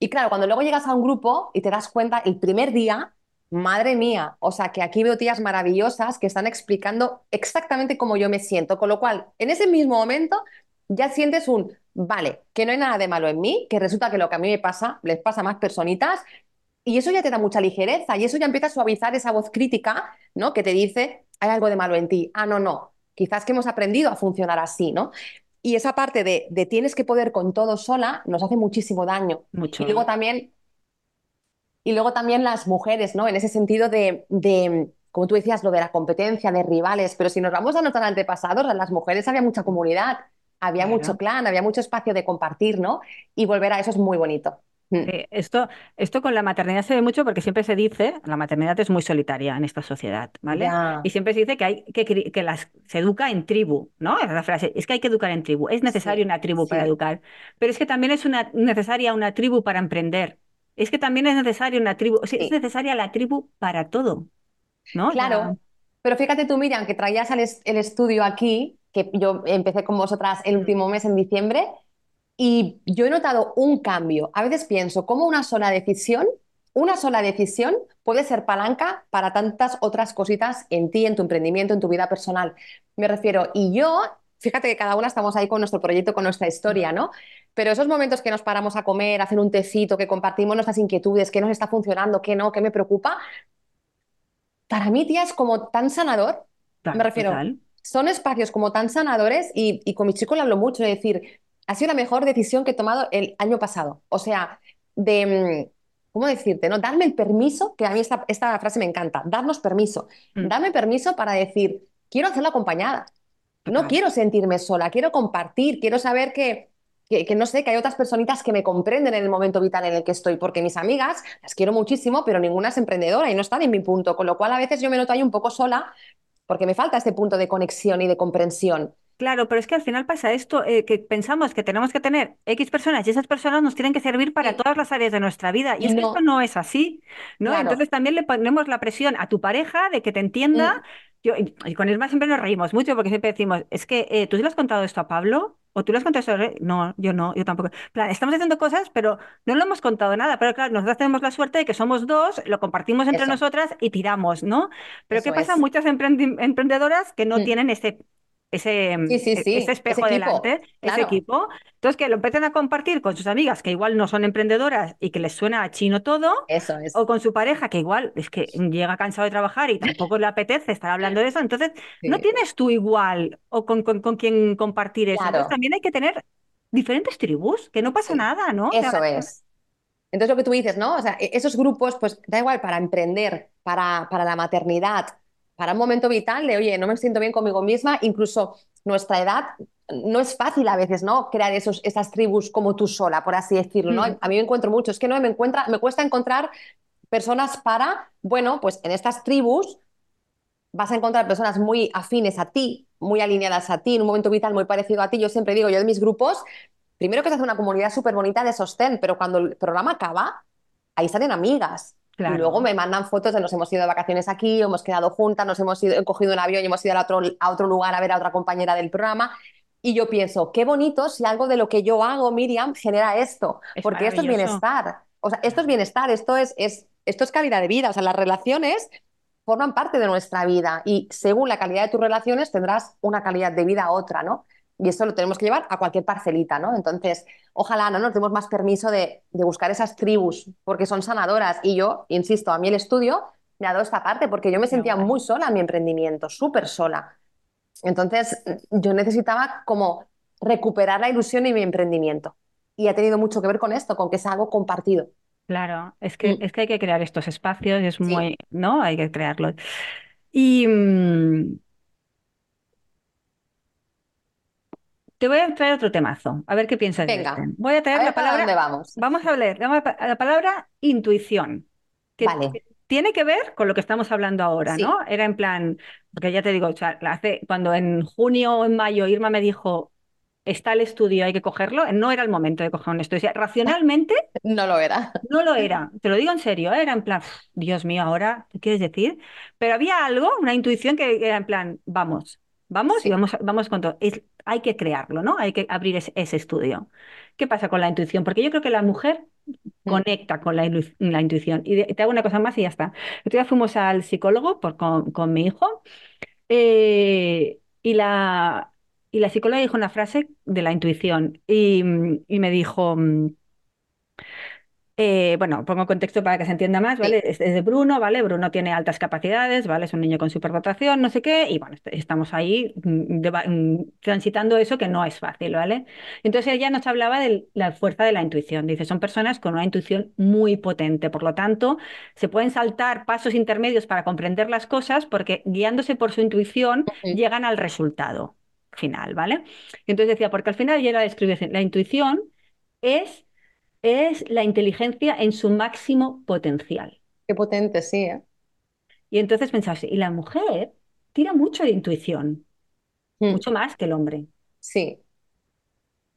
Speaker 3: Y claro, cuando luego llegas a un grupo y te das cuenta el primer día, madre mía, o sea que aquí veo tías maravillosas que están explicando exactamente cómo yo me siento, con lo cual en ese mismo momento ya sientes un, vale, que no hay nada de malo en mí, que resulta que lo que a mí me pasa les pasa a más personitas y eso ya te da mucha ligereza y eso ya empieza a suavizar esa voz crítica, ¿no? Que te dice, hay algo de malo en ti. Ah, no, no, quizás que hemos aprendido a funcionar así, ¿no? Y esa parte de, de tienes que poder con todo sola nos hace muchísimo daño.
Speaker 2: Mucho.
Speaker 3: Y luego también, y luego también las mujeres, ¿no? En ese sentido de, de, como tú decías, lo de la competencia, de rivales, pero si nos vamos a nuestros antepasados, a las mujeres había mucha comunidad, había
Speaker 2: Claro.
Speaker 3: mucho clan, había mucho espacio de compartir, ¿no? Y volver a eso es muy bonito. Mm.
Speaker 2: Sí, esto, esto con la maternidad se ve mucho porque siempre se dice, la maternidad es muy solitaria en esta sociedad, ¿vale? Y siempre se dice que hay que, que las, se educa en tribu, ¿no? Esa es la frase, es que hay que educar en tribu, es necesaria
Speaker 3: Sí,
Speaker 2: una tribu para educar, pero es que también es una, necesaria una tribu para emprender, es que también es necesaria una tribu, o sea, es necesaria la tribu para todo,
Speaker 3: Claro, pero fíjate tú, Miriam, que traías el, es- el estudio aquí, que yo empecé con vosotras el último mes en diciembre, y yo he notado un cambio. A veces pienso, ¿cómo una sola decisión, una sola decisión puede ser palanca para tantas otras cositas en ti, en tu emprendimiento, en tu vida personal? Me refiero, y yo, fíjate que cada una estamos ahí con nuestro proyecto, con nuestra historia, ¿no? Pero esos momentos que nos paramos a comer, a hacer un tecito, que compartimos nuestras inquietudes, qué nos está funcionando, qué no, qué me preocupa, para mí, tía, es como tan sanador. me refiero,
Speaker 2: total.
Speaker 3: son espacios como tan sanadores y, y con mi chico le hablo mucho de decir, ha sido la mejor decisión que he tomado el año pasado. O sea, de, mm, ¿cómo decirte? ¿no? Darme el permiso, que a mí esta, esta frase me encanta, darnos permiso.
Speaker 2: Mm.
Speaker 3: Darme permiso para decir, quiero hacerlo acompañada. No quiero sentirme sola, quiero compartir, quiero saber que, que, que no sé, que hay otras personitas que me comprenden en el momento vital en el que estoy, porque mis amigas las quiero muchísimo, pero ninguna es emprendedora y no están en mi punto, con lo cual a veces yo me noto ahí un poco sola porque me falta este punto de conexión y de comprensión.
Speaker 2: Claro, pero es que al final pasa esto, eh, que pensamos que tenemos que tener X personas y esas personas nos tienen que servir para
Speaker 3: Sí.
Speaker 2: todas las áreas de nuestra vida. Y
Speaker 3: Y
Speaker 2: es que esto no es así, ¿no?
Speaker 3: Claro.
Speaker 2: Entonces también le ponemos la presión a tu pareja de que te entienda.
Speaker 3: Mm.
Speaker 2: Yo, y con Isma siempre nos reímos mucho porque siempre decimos, es que eh, tú sí le has contado esto a Pablo O tú lo has contado, no, yo no, yo tampoco. plan, estamos haciendo cosas, pero no lo hemos contado nada. Pero claro, nosotros tenemos la suerte de que somos dos, lo compartimos entre
Speaker 3: Eso.
Speaker 2: nosotras y tiramos, ¿no? Pero
Speaker 3: Eso
Speaker 2: ¿qué pasa?
Speaker 3: es.
Speaker 2: Muchas emprendedoras que no
Speaker 3: Mm.
Speaker 2: tienen ese, ese,
Speaker 3: Sí, sí,
Speaker 2: e-
Speaker 3: sí,
Speaker 2: ese espejo
Speaker 3: ese equipo,
Speaker 2: delante, ese
Speaker 3: claro.
Speaker 2: equipo. Entonces, que lo empiezan a compartir con sus amigas que igual no son emprendedoras y que les suena a chino todo.
Speaker 3: Eso es.
Speaker 2: O con su pareja, que igual es que llega cansado de trabajar y tampoco le apetece estar hablando de eso. Entonces, no tienes tú igual o con, con, con quien compartir eso. Entonces,
Speaker 3: Claro.
Speaker 2: también hay que tener diferentes tribus, que no pasa nada, ¿no? O sea,
Speaker 3: Eso es. Entonces lo que tú dices, ¿no? O sea, e- esos grupos, pues da igual para emprender, para, para la maternidad, para un momento vital de, oye, no me siento bien conmigo misma, incluso nuestra edad, no es fácil a veces, ¿no? Crear esos, esas tribus como tú sola, por así decirlo, ¿no?
Speaker 2: Mm.
Speaker 3: A mí me encuentro mucho, es que no me encuentra, me cuesta encontrar personas para, bueno, pues en estas tribus vas a encontrar personas muy afines a ti, muy alineadas a ti, en un momento vital muy parecido a ti. Yo siempre digo, yo de mis grupos, primero que se hace una comunidad súper bonita de sostén, pero cuando el programa acaba, ahí salen amigas.
Speaker 2: Claro.
Speaker 3: Y luego me mandan fotos de nos hemos ido de vacaciones aquí, hemos quedado juntas, nos hemos ido, cogido un avión y hemos ido a otro, a otro lugar a ver a otra compañera del programa. Y yo pienso, qué bonito si algo de lo que yo hago, Miriam, genera esto,
Speaker 2: Es
Speaker 3: porque esto es bienestar. O sea, esto es bienestar, esto es, es, esto es calidad de vida. O sea, las relaciones forman parte de nuestra vida y según la calidad de tus relaciones tendrás una calidad de vida otra, ¿no? Y eso lo tenemos que llevar a cualquier parcelita, ¿no? Entonces, ojalá no nos demos más permiso de, de buscar esas tribus, porque son sanadoras. Y yo, insisto, a mí el estudio me ha dado esta parte, porque yo me sentía muy sola en mi emprendimiento, súper sola. Entonces, yo necesitaba como recuperar la ilusión en mi emprendimiento. Y ha tenido mucho que ver con esto, con que es algo compartido.
Speaker 2: Claro, es que,
Speaker 3: Mm.
Speaker 2: es que hay que crear estos espacios, es
Speaker 3: Sí.
Speaker 2: muy, ¿no? Hay que crearlos. Y mm, te voy a traer otro temazo, a ver qué piensas
Speaker 3: Venga,
Speaker 2: este. Voy a
Speaker 3: A
Speaker 2: traer
Speaker 3: ver
Speaker 2: la
Speaker 3: para dónde
Speaker 2: palabra,
Speaker 3: vamos.
Speaker 2: vamos a hablar, vamos a la palabra intuición, que
Speaker 3: Vale.
Speaker 2: tiene que ver con lo que estamos hablando ahora,
Speaker 3: Sí.
Speaker 2: ¿no? Era en plan, porque ya te digo, o sea, la hace, cuando en junio o en mayo Irma me dijo, está el estudio, hay que cogerlo, no era el momento de coger un estudio. O sea, racionalmente
Speaker 3: No lo era.
Speaker 2: no lo era, te lo digo en serio, ¿eh? Era en plan, "Uf, Dios mío, ahora, ¿qué quieres decir? Pero había algo, una intuición que era en plan, vamos, vamos y vamos, vamos con todo. Es- hay que crearlo, ¿no? Hay que abrir ese, ese estudio. ¿Qué pasa con la intuición? Porque yo creo que la mujer
Speaker 3: Mm.
Speaker 2: conecta con la, intuición. Y de- te hago una cosa más y ya está. Otro día fuimos al psicólogo por, con, con mi hijo eh, y la, y la psicóloga dijo una frase de la intuición y, y me dijo... eh, bueno, pongo contexto para que se entienda más, ¿vale? Es, es de Bruno, ¿vale? Bruno tiene altas capacidades, ¿vale? Es un niño con superdotación, no sé qué, y bueno, est- estamos ahí mm, mm, transitando eso que no es fácil, ¿vale? Entonces ella nos hablaba de la fuerza de la intuición. Dice, son personas con una intuición muy potente, por lo tanto, se pueden saltar pasos intermedios para comprender las cosas porque guiándose por su intuición llegan al resultado final, ¿vale? Entonces decía, porque al final ya la descripción, la intuición es es la inteligencia en su máximo potencial.
Speaker 3: Qué potente, sí, ¿eh?
Speaker 2: Y entonces pensabas, y la mujer tira mucho de intuición,
Speaker 3: Mm,
Speaker 2: mucho más que el hombre.
Speaker 3: Sí.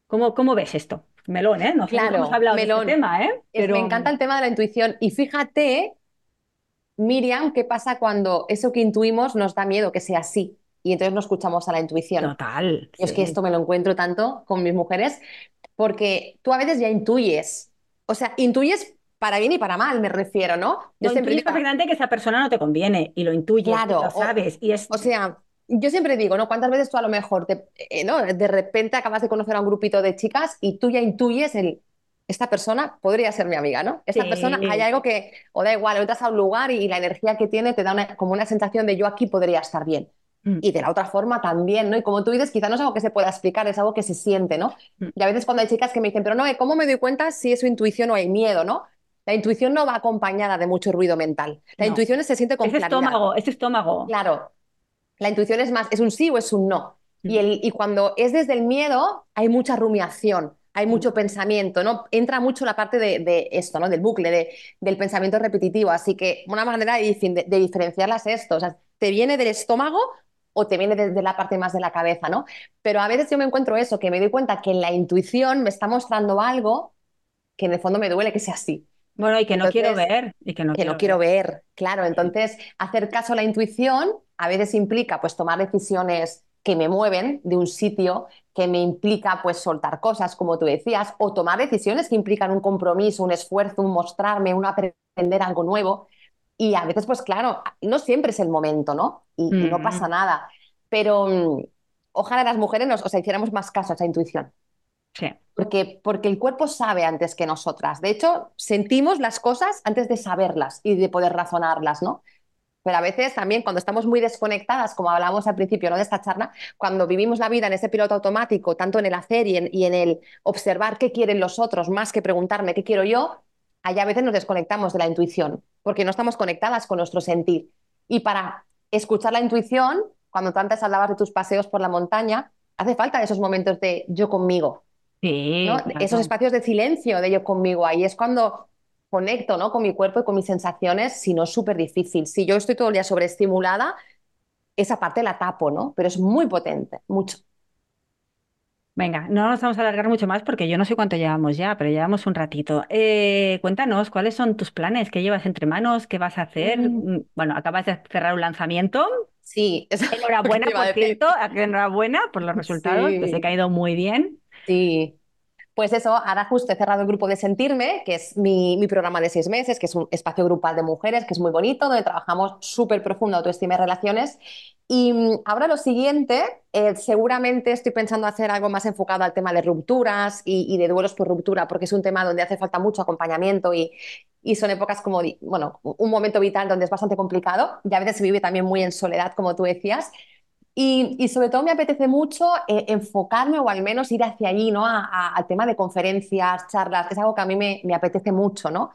Speaker 2: ¿Cómo, cómo ves esto? Melón, ¿eh? Nosotros
Speaker 3: Claro,
Speaker 2: hemos hablado de
Speaker 3: melón.
Speaker 2: este tema, ¿eh? Pero
Speaker 3: Me encanta el tema de la intuición. Y fíjate, Miriam, qué pasa cuando eso que intuimos nos da miedo que sea así. Y entonces no escuchamos a la intuición.
Speaker 2: total,
Speaker 3: Yo es que esto me lo encuentro tanto con mis mujeres, porque tú a veces ya intuyes. O sea, intuyes para bien y para mal, me refiero, ¿no? Yo
Speaker 2: Lo
Speaker 3: siempre
Speaker 2: intuyes
Speaker 3: digo,
Speaker 2: perfectamente que esa persona no te conviene y lo intuyes, y
Speaker 3: Claro,
Speaker 2: lo
Speaker 3: o-
Speaker 2: sabes, y es
Speaker 3: O sea, yo siempre digo, ¿no? ¿Cuántas veces tú a lo mejor te- eh, ¿no? de repente acabas de conocer a un grupito de chicas y tú ya intuyes el, esta persona podría ser mi amiga, ¿no? Esta
Speaker 2: Sí.
Speaker 3: persona, hay algo que, o da igual, entras a un lugar y, la energía que tiene te da una- como una sensación de yo aquí podría estar bien.
Speaker 2: Mm.
Speaker 3: Y de la otra forma también, ¿no? Y como tú dices, quizá no es algo que se pueda explicar, es algo que se siente, ¿no?
Speaker 2: Mm.
Speaker 3: Y a veces cuando hay chicas que me dicen, pero no. ¿cómo me doy cuenta si es su intuición o hay miedo, ¿no? La intuición no va acompañada de mucho ruido mental. La
Speaker 2: No.
Speaker 3: intuición se siente con
Speaker 2: es
Speaker 3: claridad.
Speaker 2: estómago, es estómago.
Speaker 3: Claro, la intuición es más, es un sí o es un no.
Speaker 2: Mm.
Speaker 3: Y, el, y cuando es desde el miedo, hay mucha rumiación, hay mucho pensamiento, ¿no? Entra mucho la parte de, de esto, ¿no? Del bucle, de- del pensamiento repetitivo. Así que una manera de- de diferenciarlas es esto. O sea, ¿te viene del estómago o te viene desde la parte más de la cabeza, ¿no? Pero a veces yo me encuentro eso, que me doy cuenta que la intuición me está mostrando algo que en el fondo me duele que sea así.
Speaker 2: Bueno, y que no quiero ver, y que no
Speaker 3: que
Speaker 2: quiero
Speaker 3: no quiero
Speaker 2: ver.
Speaker 3: ver, claro. Entonces, hacer caso a la intuición a veces implica pues tomar decisiones que me mueven de un sitio que me implica pues soltar cosas, como tú decías, o tomar decisiones que implican un compromiso, un esfuerzo, un mostrarme, un aprender algo nuevo. Y a veces, pues claro, no siempre es el momento, ¿no? Y, no pasa nada. Pero mm, ojalá las mujeres nos, o sea, hiciéramos más caso a esa intuición.
Speaker 2: Sí.
Speaker 3: Porque, porque el cuerpo sabe antes que nosotras. De hecho, sentimos las cosas antes de saberlas y de poder razonarlas, ¿no? Pero a veces también cuando estamos muy desconectadas, como hablábamos al principio ¿no? de esta charla, cuando vivimos la vida en ese piloto automático, tanto en el hacer y en, el observar qué quieren los otros, más que preguntarme qué quiero yo, allá a veces nos desconectamos de la intuición, porque no estamos conectadas con nuestro sentir. Y para escuchar la intuición, cuando tú antes hablabas de tus paseos por la montaña, hace falta esos momentos de yo conmigo.
Speaker 2: Sí,
Speaker 3: Esos espacios de silencio de yo conmigo. Ahí es cuando conecto ¿no? con mi cuerpo y con mis sensaciones, si no es súper difícil. Si yo estoy todo el día sobreestimulada, esa parte la tapo, ¿no? Pero es muy potente, mucho.
Speaker 2: Venga, no nos vamos a alargar mucho más porque yo no sé cuánto llevamos ya, pero llevamos un ratito. Eh, cuéntanos, ¿cuáles son tus planes? ¿Qué llevas entre manos? ¿Qué vas a hacer? Mm. Mm, bueno, acabas de cerrar un lanzamiento.
Speaker 3: Sí,
Speaker 2: enhorabuena, por cierto, enhorabuena por los resultados, que se ha caído muy bien.
Speaker 3: Sí, pues eso, ahora justo he cerrado el grupo de Sentirme, que es mi, programa de seis meses, que es un espacio grupal de mujeres, que es muy bonito, donde trabajamos súper profundo autoestima y relaciones. Y mm, ahora lo siguiente, eh, seguramente estoy pensando hacer algo más enfocado al tema de rupturas y, de duelos por ruptura, porque es un tema donde hace falta mucho acompañamiento y, y son épocas como, bueno, un momento vital donde es bastante complicado y a veces se vive también muy en soledad, como tú decías. Y, sobre todo me apetece mucho eh, enfocarme o al menos ir hacia allí, ¿no? al tema de conferencias, charlas, es algo que a mí me, apetece mucho, ¿no?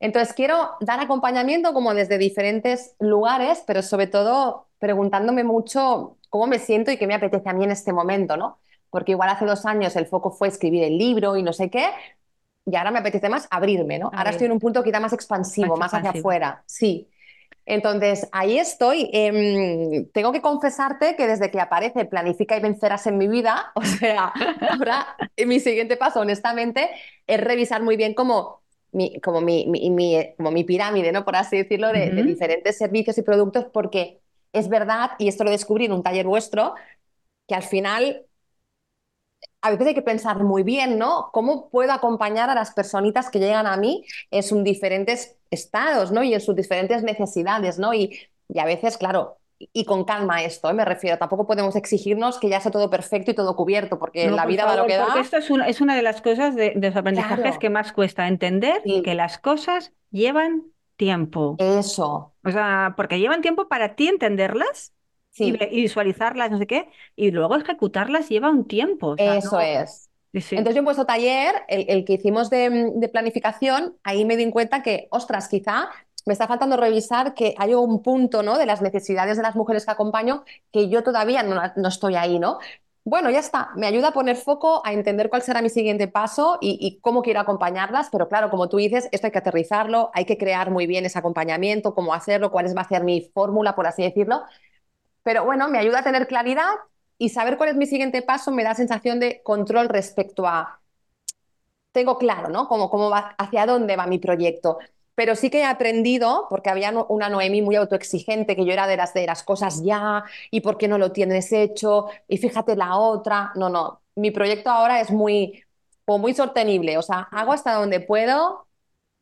Speaker 3: Entonces quiero dar acompañamiento como desde diferentes lugares, pero sobre todo preguntándome mucho cómo me siento y qué me apetece a mí en este momento, ¿no? Porque igual hace dos años el foco fue escribir el libro y no sé qué, y ahora me apetece más abrirme, ¿no? ahora estoy en un punto quizá más expansivo, más, más hacia afuera, sí. Entonces, ahí estoy. Em, tengo que confesarte que desde que aparece Planifica y Vencerás en mi vida, o sea, ahora mi siguiente paso, honestamente, es revisar muy bien como mi, como mi, como mi pirámide, ¿no? por así decirlo, de, de, diferentes servicios y productos, porque es verdad, y esto lo descubrí en un taller vuestro, que al final a veces hay que pensar muy bien, ¿no? ¿Cómo puedo acompañar a las personitas que llegan a mí en sus diferentes estados, ¿no? Y en sus diferentes necesidades, ¿no? Y, a veces, claro, y con calma esto, ¿eh? me refiero. Tampoco podemos exigirnos que ya sea todo perfecto y todo cubierto, porque la vida va a lo que da.
Speaker 2: Esto es una, es una de las cosas de, los aprendizajes que más cuesta entender, que las cosas llevan tiempo.
Speaker 3: Eso.
Speaker 2: O sea, porque llevan tiempo para ti entenderlas y, visualizarlas, no sé qué, y luego ejecutarlas lleva un tiempo.
Speaker 3: Eso es. Entonces yo en vuestro taller, el, que hicimos de, planificación, ahí me di cuenta que, ostras, quizá me está faltando revisar que hay un punto ¿no? de las necesidades de las mujeres que acompaño que yo todavía no, no estoy ahí, ¿no? Bueno, ya está, me ayuda a poner foco, a entender cuál será mi siguiente paso y, y, cómo quiero acompañarlas, pero claro, como tú dices, esto hay que aterrizarlo, hay que crear muy bien ese acompañamiento, cómo hacerlo, cuál va a ser mi fórmula, por así decirlo, pero bueno, me ayuda a tener claridad y saber cuál es mi siguiente paso me da sensación de control respecto a, tengo claro, ¿no? Cómo, cómo va, hacia dónde va mi proyecto. Pero sí que he aprendido, porque había una Noemí muy autoexigente, que yo era de las de las cosas ya, y por qué no lo tienes hecho, y fíjate la otra. No, no, mi proyecto ahora es muy, muy sostenible, o sea, hago hasta donde puedo,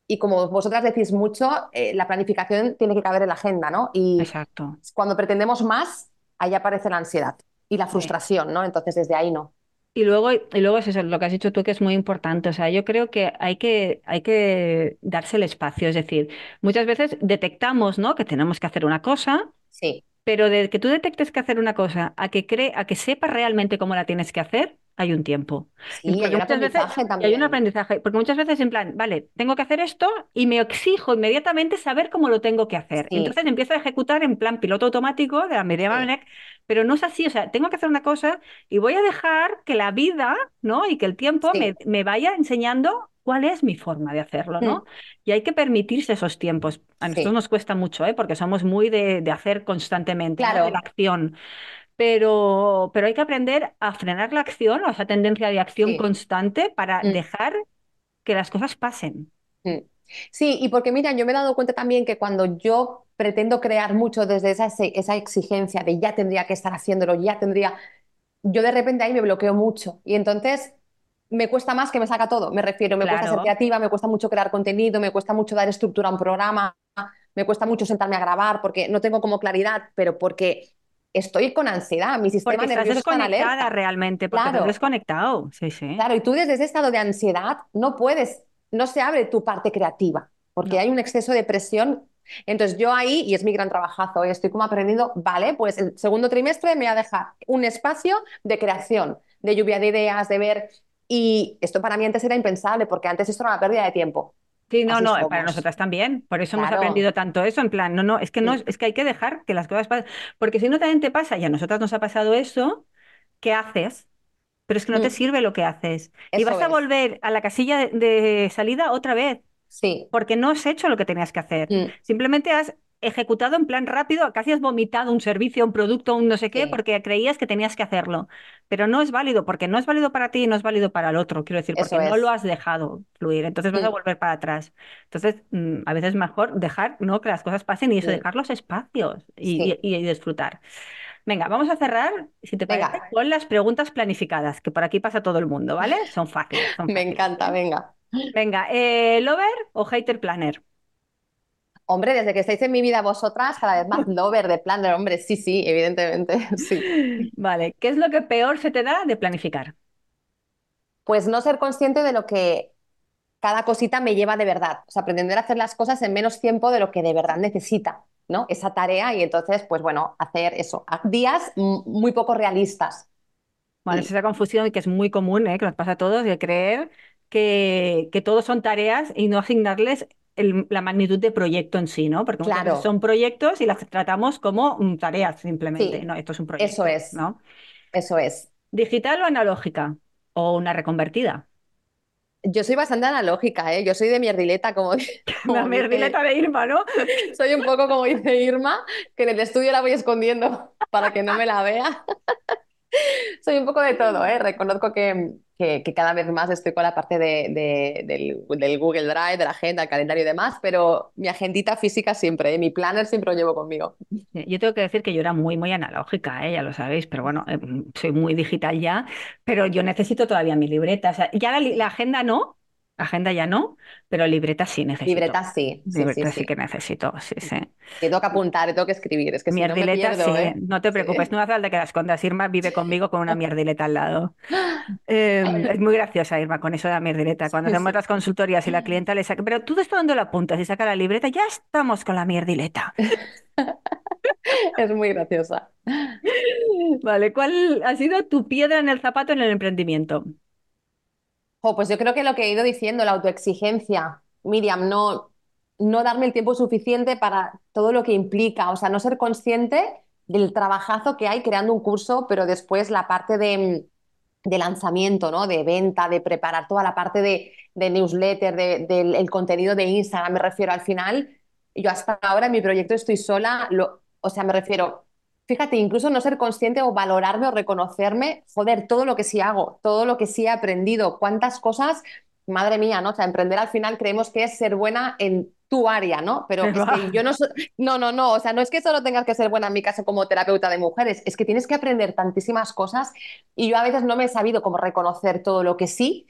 Speaker 3: y como vosotras decís mucho, eh, la planificación tiene que caber en la agenda, ¿no? Y
Speaker 2: Exacto.
Speaker 3: cuando pretendemos más, ahí aparece la ansiedad y la frustración, ¿no? Entonces desde ahí no.
Speaker 2: Y luego, y luego es eso, lo que has dicho tú que es muy importante. O sea, yo creo que hay que, hay que darse el espacio. Es decir, muchas veces detectamos, ¿no? Que tenemos que hacer una cosa.
Speaker 3: Sí.
Speaker 2: Pero de que tú detectes que hacer una cosa a que cree, a que sepas realmente cómo la tienes que hacer, hay un tiempo.
Speaker 3: Sí, hay un aprendizaje también.
Speaker 2: Hay un aprendizaje, porque muchas veces en plan, vale, tengo que hacer esto y me exijo inmediatamente saber cómo lo tengo que hacer. Entonces empiezo a ejecutar en plan piloto automático de la media sí. pero no es así, o sea, tengo que hacer una cosa y voy a dejar que la vida, ¿no? Y que el tiempo me, me, vaya enseñando cuál es mi forma de hacerlo, ¿no? Mm. Y hay que permitirse esos tiempos. A nosotros nos cuesta mucho, ¿eh? Porque somos muy de, hacer constantemente,
Speaker 3: claro.
Speaker 2: de la acción pero, pero hay que aprender a frenar la acción, o esa tendencia de acción constante para mm. dejar que las cosas pasen.
Speaker 3: Mm. Sí, y porque mira, yo me he dado cuenta también que cuando yo pretendo crear mucho desde esa, esa exigencia de ya tendría que estar haciéndolo, ya tendría, yo de repente ahí me bloqueo mucho y entonces me cuesta más que me saca todo, me refiero, me cuesta ser creativa, me cuesta mucho crear contenido, me cuesta mucho dar estructura a un programa, me cuesta mucho sentarme a grabar porque no tengo como claridad, pero porque estoy con ansiedad, mi sistema
Speaker 2: porque
Speaker 3: nervioso
Speaker 2: estás desconectada realmente, porque claro. desconectado, sí, sí.
Speaker 3: Claro, y tú desde ese estado de ansiedad no puedes, no se abre tu parte creativa, porque hay un exceso de presión. Entonces yo ahí, y es mi gran trabajazo, estoy como aprendiendo, vale, pues el segundo trimestre me va a dejar un espacio de creación, de lluvia de ideas, de ver, y esto para mí antes era impensable, porque antes esto era una pérdida de tiempo.
Speaker 2: Sí, no, no, para nosotras también. Por eso hemos aprendido tanto eso, en plan, no, no, es que no, es que hay que dejar que las cosas pasen. Porque si no también te pasa, y a nosotras nos ha pasado eso, ¿qué haces? Pero es que no te mm. sirve lo que haces. y vas a volver a la casilla de, salida otra vez.
Speaker 3: Sí.
Speaker 2: Porque no has hecho lo que tenías que hacer. Mm. Simplemente has ejecutado en plan rápido, casi has vomitado un servicio, un producto, un no sé qué, porque creías que tenías que hacerlo. Pero no es válido, porque no es válido para ti y no es válido para el otro, quiero decir, porque no lo has dejado fluir. Entonces vas a volver para atrás. Entonces, mm, a veces es mejor dejar ¿no? que las cosas pasen y eso, dejar los espacios y, disfrutar. Venga, vamos a cerrar, si te parece, con las preguntas planificadas, que por aquí pasa todo el mundo, ¿vale? Son fáciles.
Speaker 3: Me encanta, venga.
Speaker 2: Venga, eh, ¿lover o hater planner?
Speaker 3: Hombre, desde que estáis en mi vida vosotras, cada vez más lover de planner, hombre, sí, sí, evidentemente, sí.
Speaker 2: Vale, ¿qué es lo que peor se te da de planificar?
Speaker 3: Pues no ser consciente de lo que cada cosita me lleva de verdad, o sea, pretender hacer las cosas en menos tiempo de lo que de verdad necesita, ¿no? Esa tarea y entonces, pues bueno, hacer eso, días muy poco realistas.
Speaker 2: Bueno, es esa confusión que es muy común, ¿eh? que nos pasa a todos, de creer que, que todos son tareas y no asignarles la magnitud de proyecto en sí, ¿no? Porque son proyectos y las tratamos como mm, tareas simplemente. no, esto es un proyecto.
Speaker 3: Eso es.
Speaker 2: ¿no?
Speaker 3: Eso es.
Speaker 2: ¿Digital o analógica? ¿O una reconvertida?
Speaker 3: Yo soy bastante analógica, ¿eh? Yo soy de mierdileta, como,
Speaker 2: como La mierdileta de Irma, ¿no?
Speaker 3: soy un poco como dice Irma, que en el estudio la voy escondiendo para que no me la vea. soy un poco de todo, ¿eh? Reconozco que, que, cada vez más estoy con la parte de, del, Google Drive, de la agenda, el calendario y demás, pero mi agendita física siempre, ¿eh? mi planner siempre lo llevo conmigo.
Speaker 2: Yo tengo que decir que yo era muy, muy analógica, ¿eh? ya lo sabéis, pero bueno, eh, soy muy digital ya, pero yo necesito todavía mi libreta. O sea, ya la agenda no, Agenda ya no, pero libreta sí necesito.
Speaker 3: Libreta sí.
Speaker 2: libreta sí, que necesito, sí, sí.
Speaker 3: tengo que apuntar, tengo que escribir. Es que
Speaker 2: mierdileta,
Speaker 3: si no, me
Speaker 2: sí. ¿eh? No te preocupes, no hace falta que la escondas. Irma vive conmigo con una mierdileta al lado. Em, es muy graciosa, Irma, con eso de la mierdileta. Cuando hacemos las consultorías y la clienta le saca, pero tú de esto dónde lo apuntas y saca la libreta, ya estamos con la mierdileta.
Speaker 3: es muy graciosa.
Speaker 2: Vale, ¿cuál ha sido tu piedra en el zapato en el emprendimiento?
Speaker 3: Pues yo creo que lo que he ido diciendo, la autoexigencia, Miriam, no, no darme el tiempo suficiente para todo lo que implica, o sea, no ser consciente del trabajazo que hay creando un curso, pero después la parte de, lanzamiento, ¿no? de venta, de preparar toda la parte de, newsletter, del contenido de Instagram, me refiero al final, yo hasta ahora en mi proyecto estoy sola, o sea, me refiero, fíjate, incluso no ser consciente o valorarme o reconocerme, joder, todo lo que sí hago, todo lo que sí he aprendido, cuántas cosas, madre mía, ¿no? O sea, emprender al final creemos que es ser buena en tu área, ¿no? Pero es que yo no no, no, no, o sea, no es que solo tengas que ser buena en mi caso como terapeuta de mujeres, es que tienes que aprender tantísimas cosas y yo a veces no me he sabido cómo reconocer todo lo que sí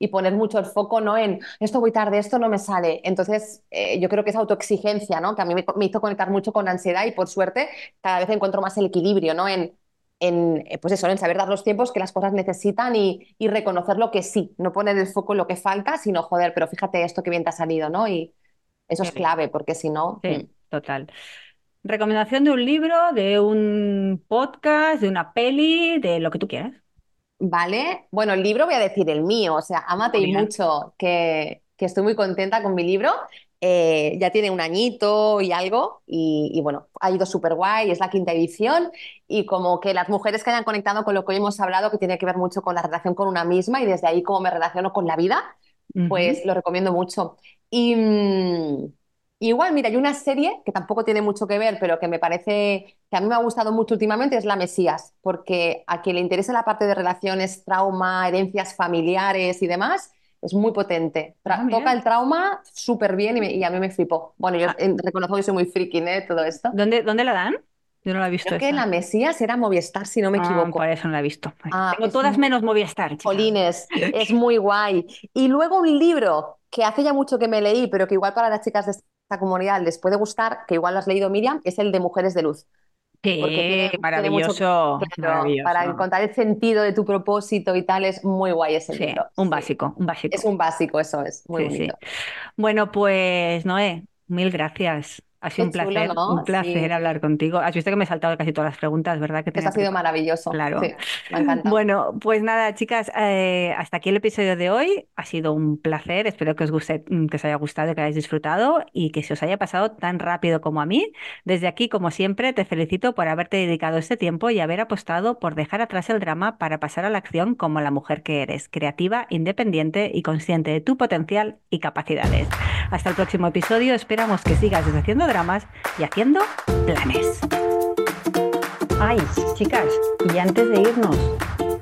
Speaker 3: y poner mucho el foco ¿no? en esto voy tarde, esto no me sale. Entonces, eh, yo creo que es autoexigencia, ¿no? que a mí me, hizo conectar mucho con la ansiedad y por suerte cada vez encuentro más el equilibrio ¿no? en, en, eh, pues eso, en saber dar los tiempos que las cosas necesitan y, reconocer lo que sí, no poner el foco en lo que falta, sino joder, pero fíjate esto que bien te ha salido, ¿no? Y eso es clave, porque si no...
Speaker 2: Sí, mm. total. Recomendación de un libro, de un podcast, de una peli, de lo que tú quieras.
Speaker 3: Vale, bueno, el libro voy a decir el mío, o sea, Amate y mucho, que, estoy muy contenta con mi libro. Eh, ya tiene un añito y algo, y, bueno, ha ido súper guay, es la quinta edición, y como que las mujeres que hayan conectado con lo que hoy hemos hablado, que tiene que ver mucho con la relación con una misma y desde ahí cómo me relaciono con la vida, pues lo recomiendo mucho. Y, mm, Igual, mira, hay una serie que tampoco tiene mucho que ver, pero que me parece que a mí me ha gustado mucho últimamente, es La Mesías, porque a quien le interesa la parte de relaciones, trauma, herencias familiares y demás, Es muy potente. Tra-
Speaker 2: Ah,
Speaker 3: toca el trauma súper bien y, me- y a mí me flipó. Bueno, yo
Speaker 2: Ah.
Speaker 3: reconozco que soy muy friki, ¿eh? Todo esto.
Speaker 2: ¿Dónde, dónde la dan? Yo no la he visto
Speaker 3: Creo que la Mesías era Movistar, si no me
Speaker 2: Ah,
Speaker 3: equivoco.
Speaker 2: por eso no la he visto.
Speaker 3: Ah,
Speaker 2: Tengo todas menos Movistar, chica.
Speaker 3: Jolines, es muy guay. Y luego un libro que hace ya mucho que me leí, pero que igual para las chicas de esta comunidad les puede gustar, que igual lo has leído Miriam, es el de Mujeres de Luz.
Speaker 2: Sí,
Speaker 3: tiene
Speaker 2: maravilloso,
Speaker 3: mucho- Claro,
Speaker 2: maravilloso.
Speaker 3: para encontrar el sentido de tu propósito y tal, es muy guay ese
Speaker 2: Sí,
Speaker 3: libro.
Speaker 2: un básico, un básico.
Speaker 3: Es un básico, eso es, muy
Speaker 2: Sí, sí.
Speaker 3: bonito.
Speaker 2: Bueno, pues Noé, mil gracias. Ha sido
Speaker 3: Qué
Speaker 2: un
Speaker 3: chulo,
Speaker 2: placer,
Speaker 3: ¿no?
Speaker 2: un placer
Speaker 3: Sí.
Speaker 2: hablar contigo. Has visto que me he saltado casi todas las preguntas, ¿verdad? Que
Speaker 3: Eso ha sido maravilloso.
Speaker 2: Claro.
Speaker 3: Sí, me ha encantado.
Speaker 2: Bueno, pues nada, chicas, eh, hasta aquí el episodio de hoy. Ha sido un placer. Espero que os guste, mm, que os haya gustado, que hayáis disfrutado y que se os haya pasado tan rápido como a mí. Desde aquí, como siempre, te felicito por haberte dedicado este tiempo y haber apostado por dejar atrás el drama para pasar a la acción como la mujer que eres, creativa, independiente y consciente de tu potencial y capacidades. Hasta el próximo episodio. Esperamos que sigas deshaciendo y haciendo planes. Ay, chicas, y antes de irnos,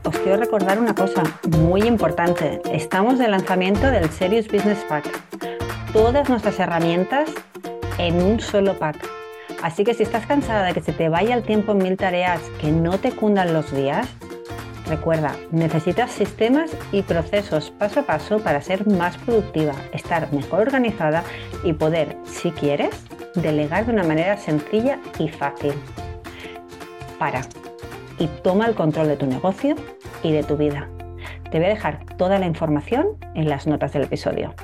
Speaker 2: os quiero recordar una cosa muy importante. Estamos de lanzamiento del Serious Business Pack. Todas nuestras herramientas en un solo pack. Así que si estás cansada de que se te vaya el tiempo en mil tareas, que no te cundan los días, recuerda, necesitas sistemas y procesos paso a paso para ser más productiva, estar mejor organizada y poder, si quieres, delegar de una manera sencilla y fácil. Para y toma el control de tu negocio y de tu vida. Te voy a dejar toda la información en las notas del episodio.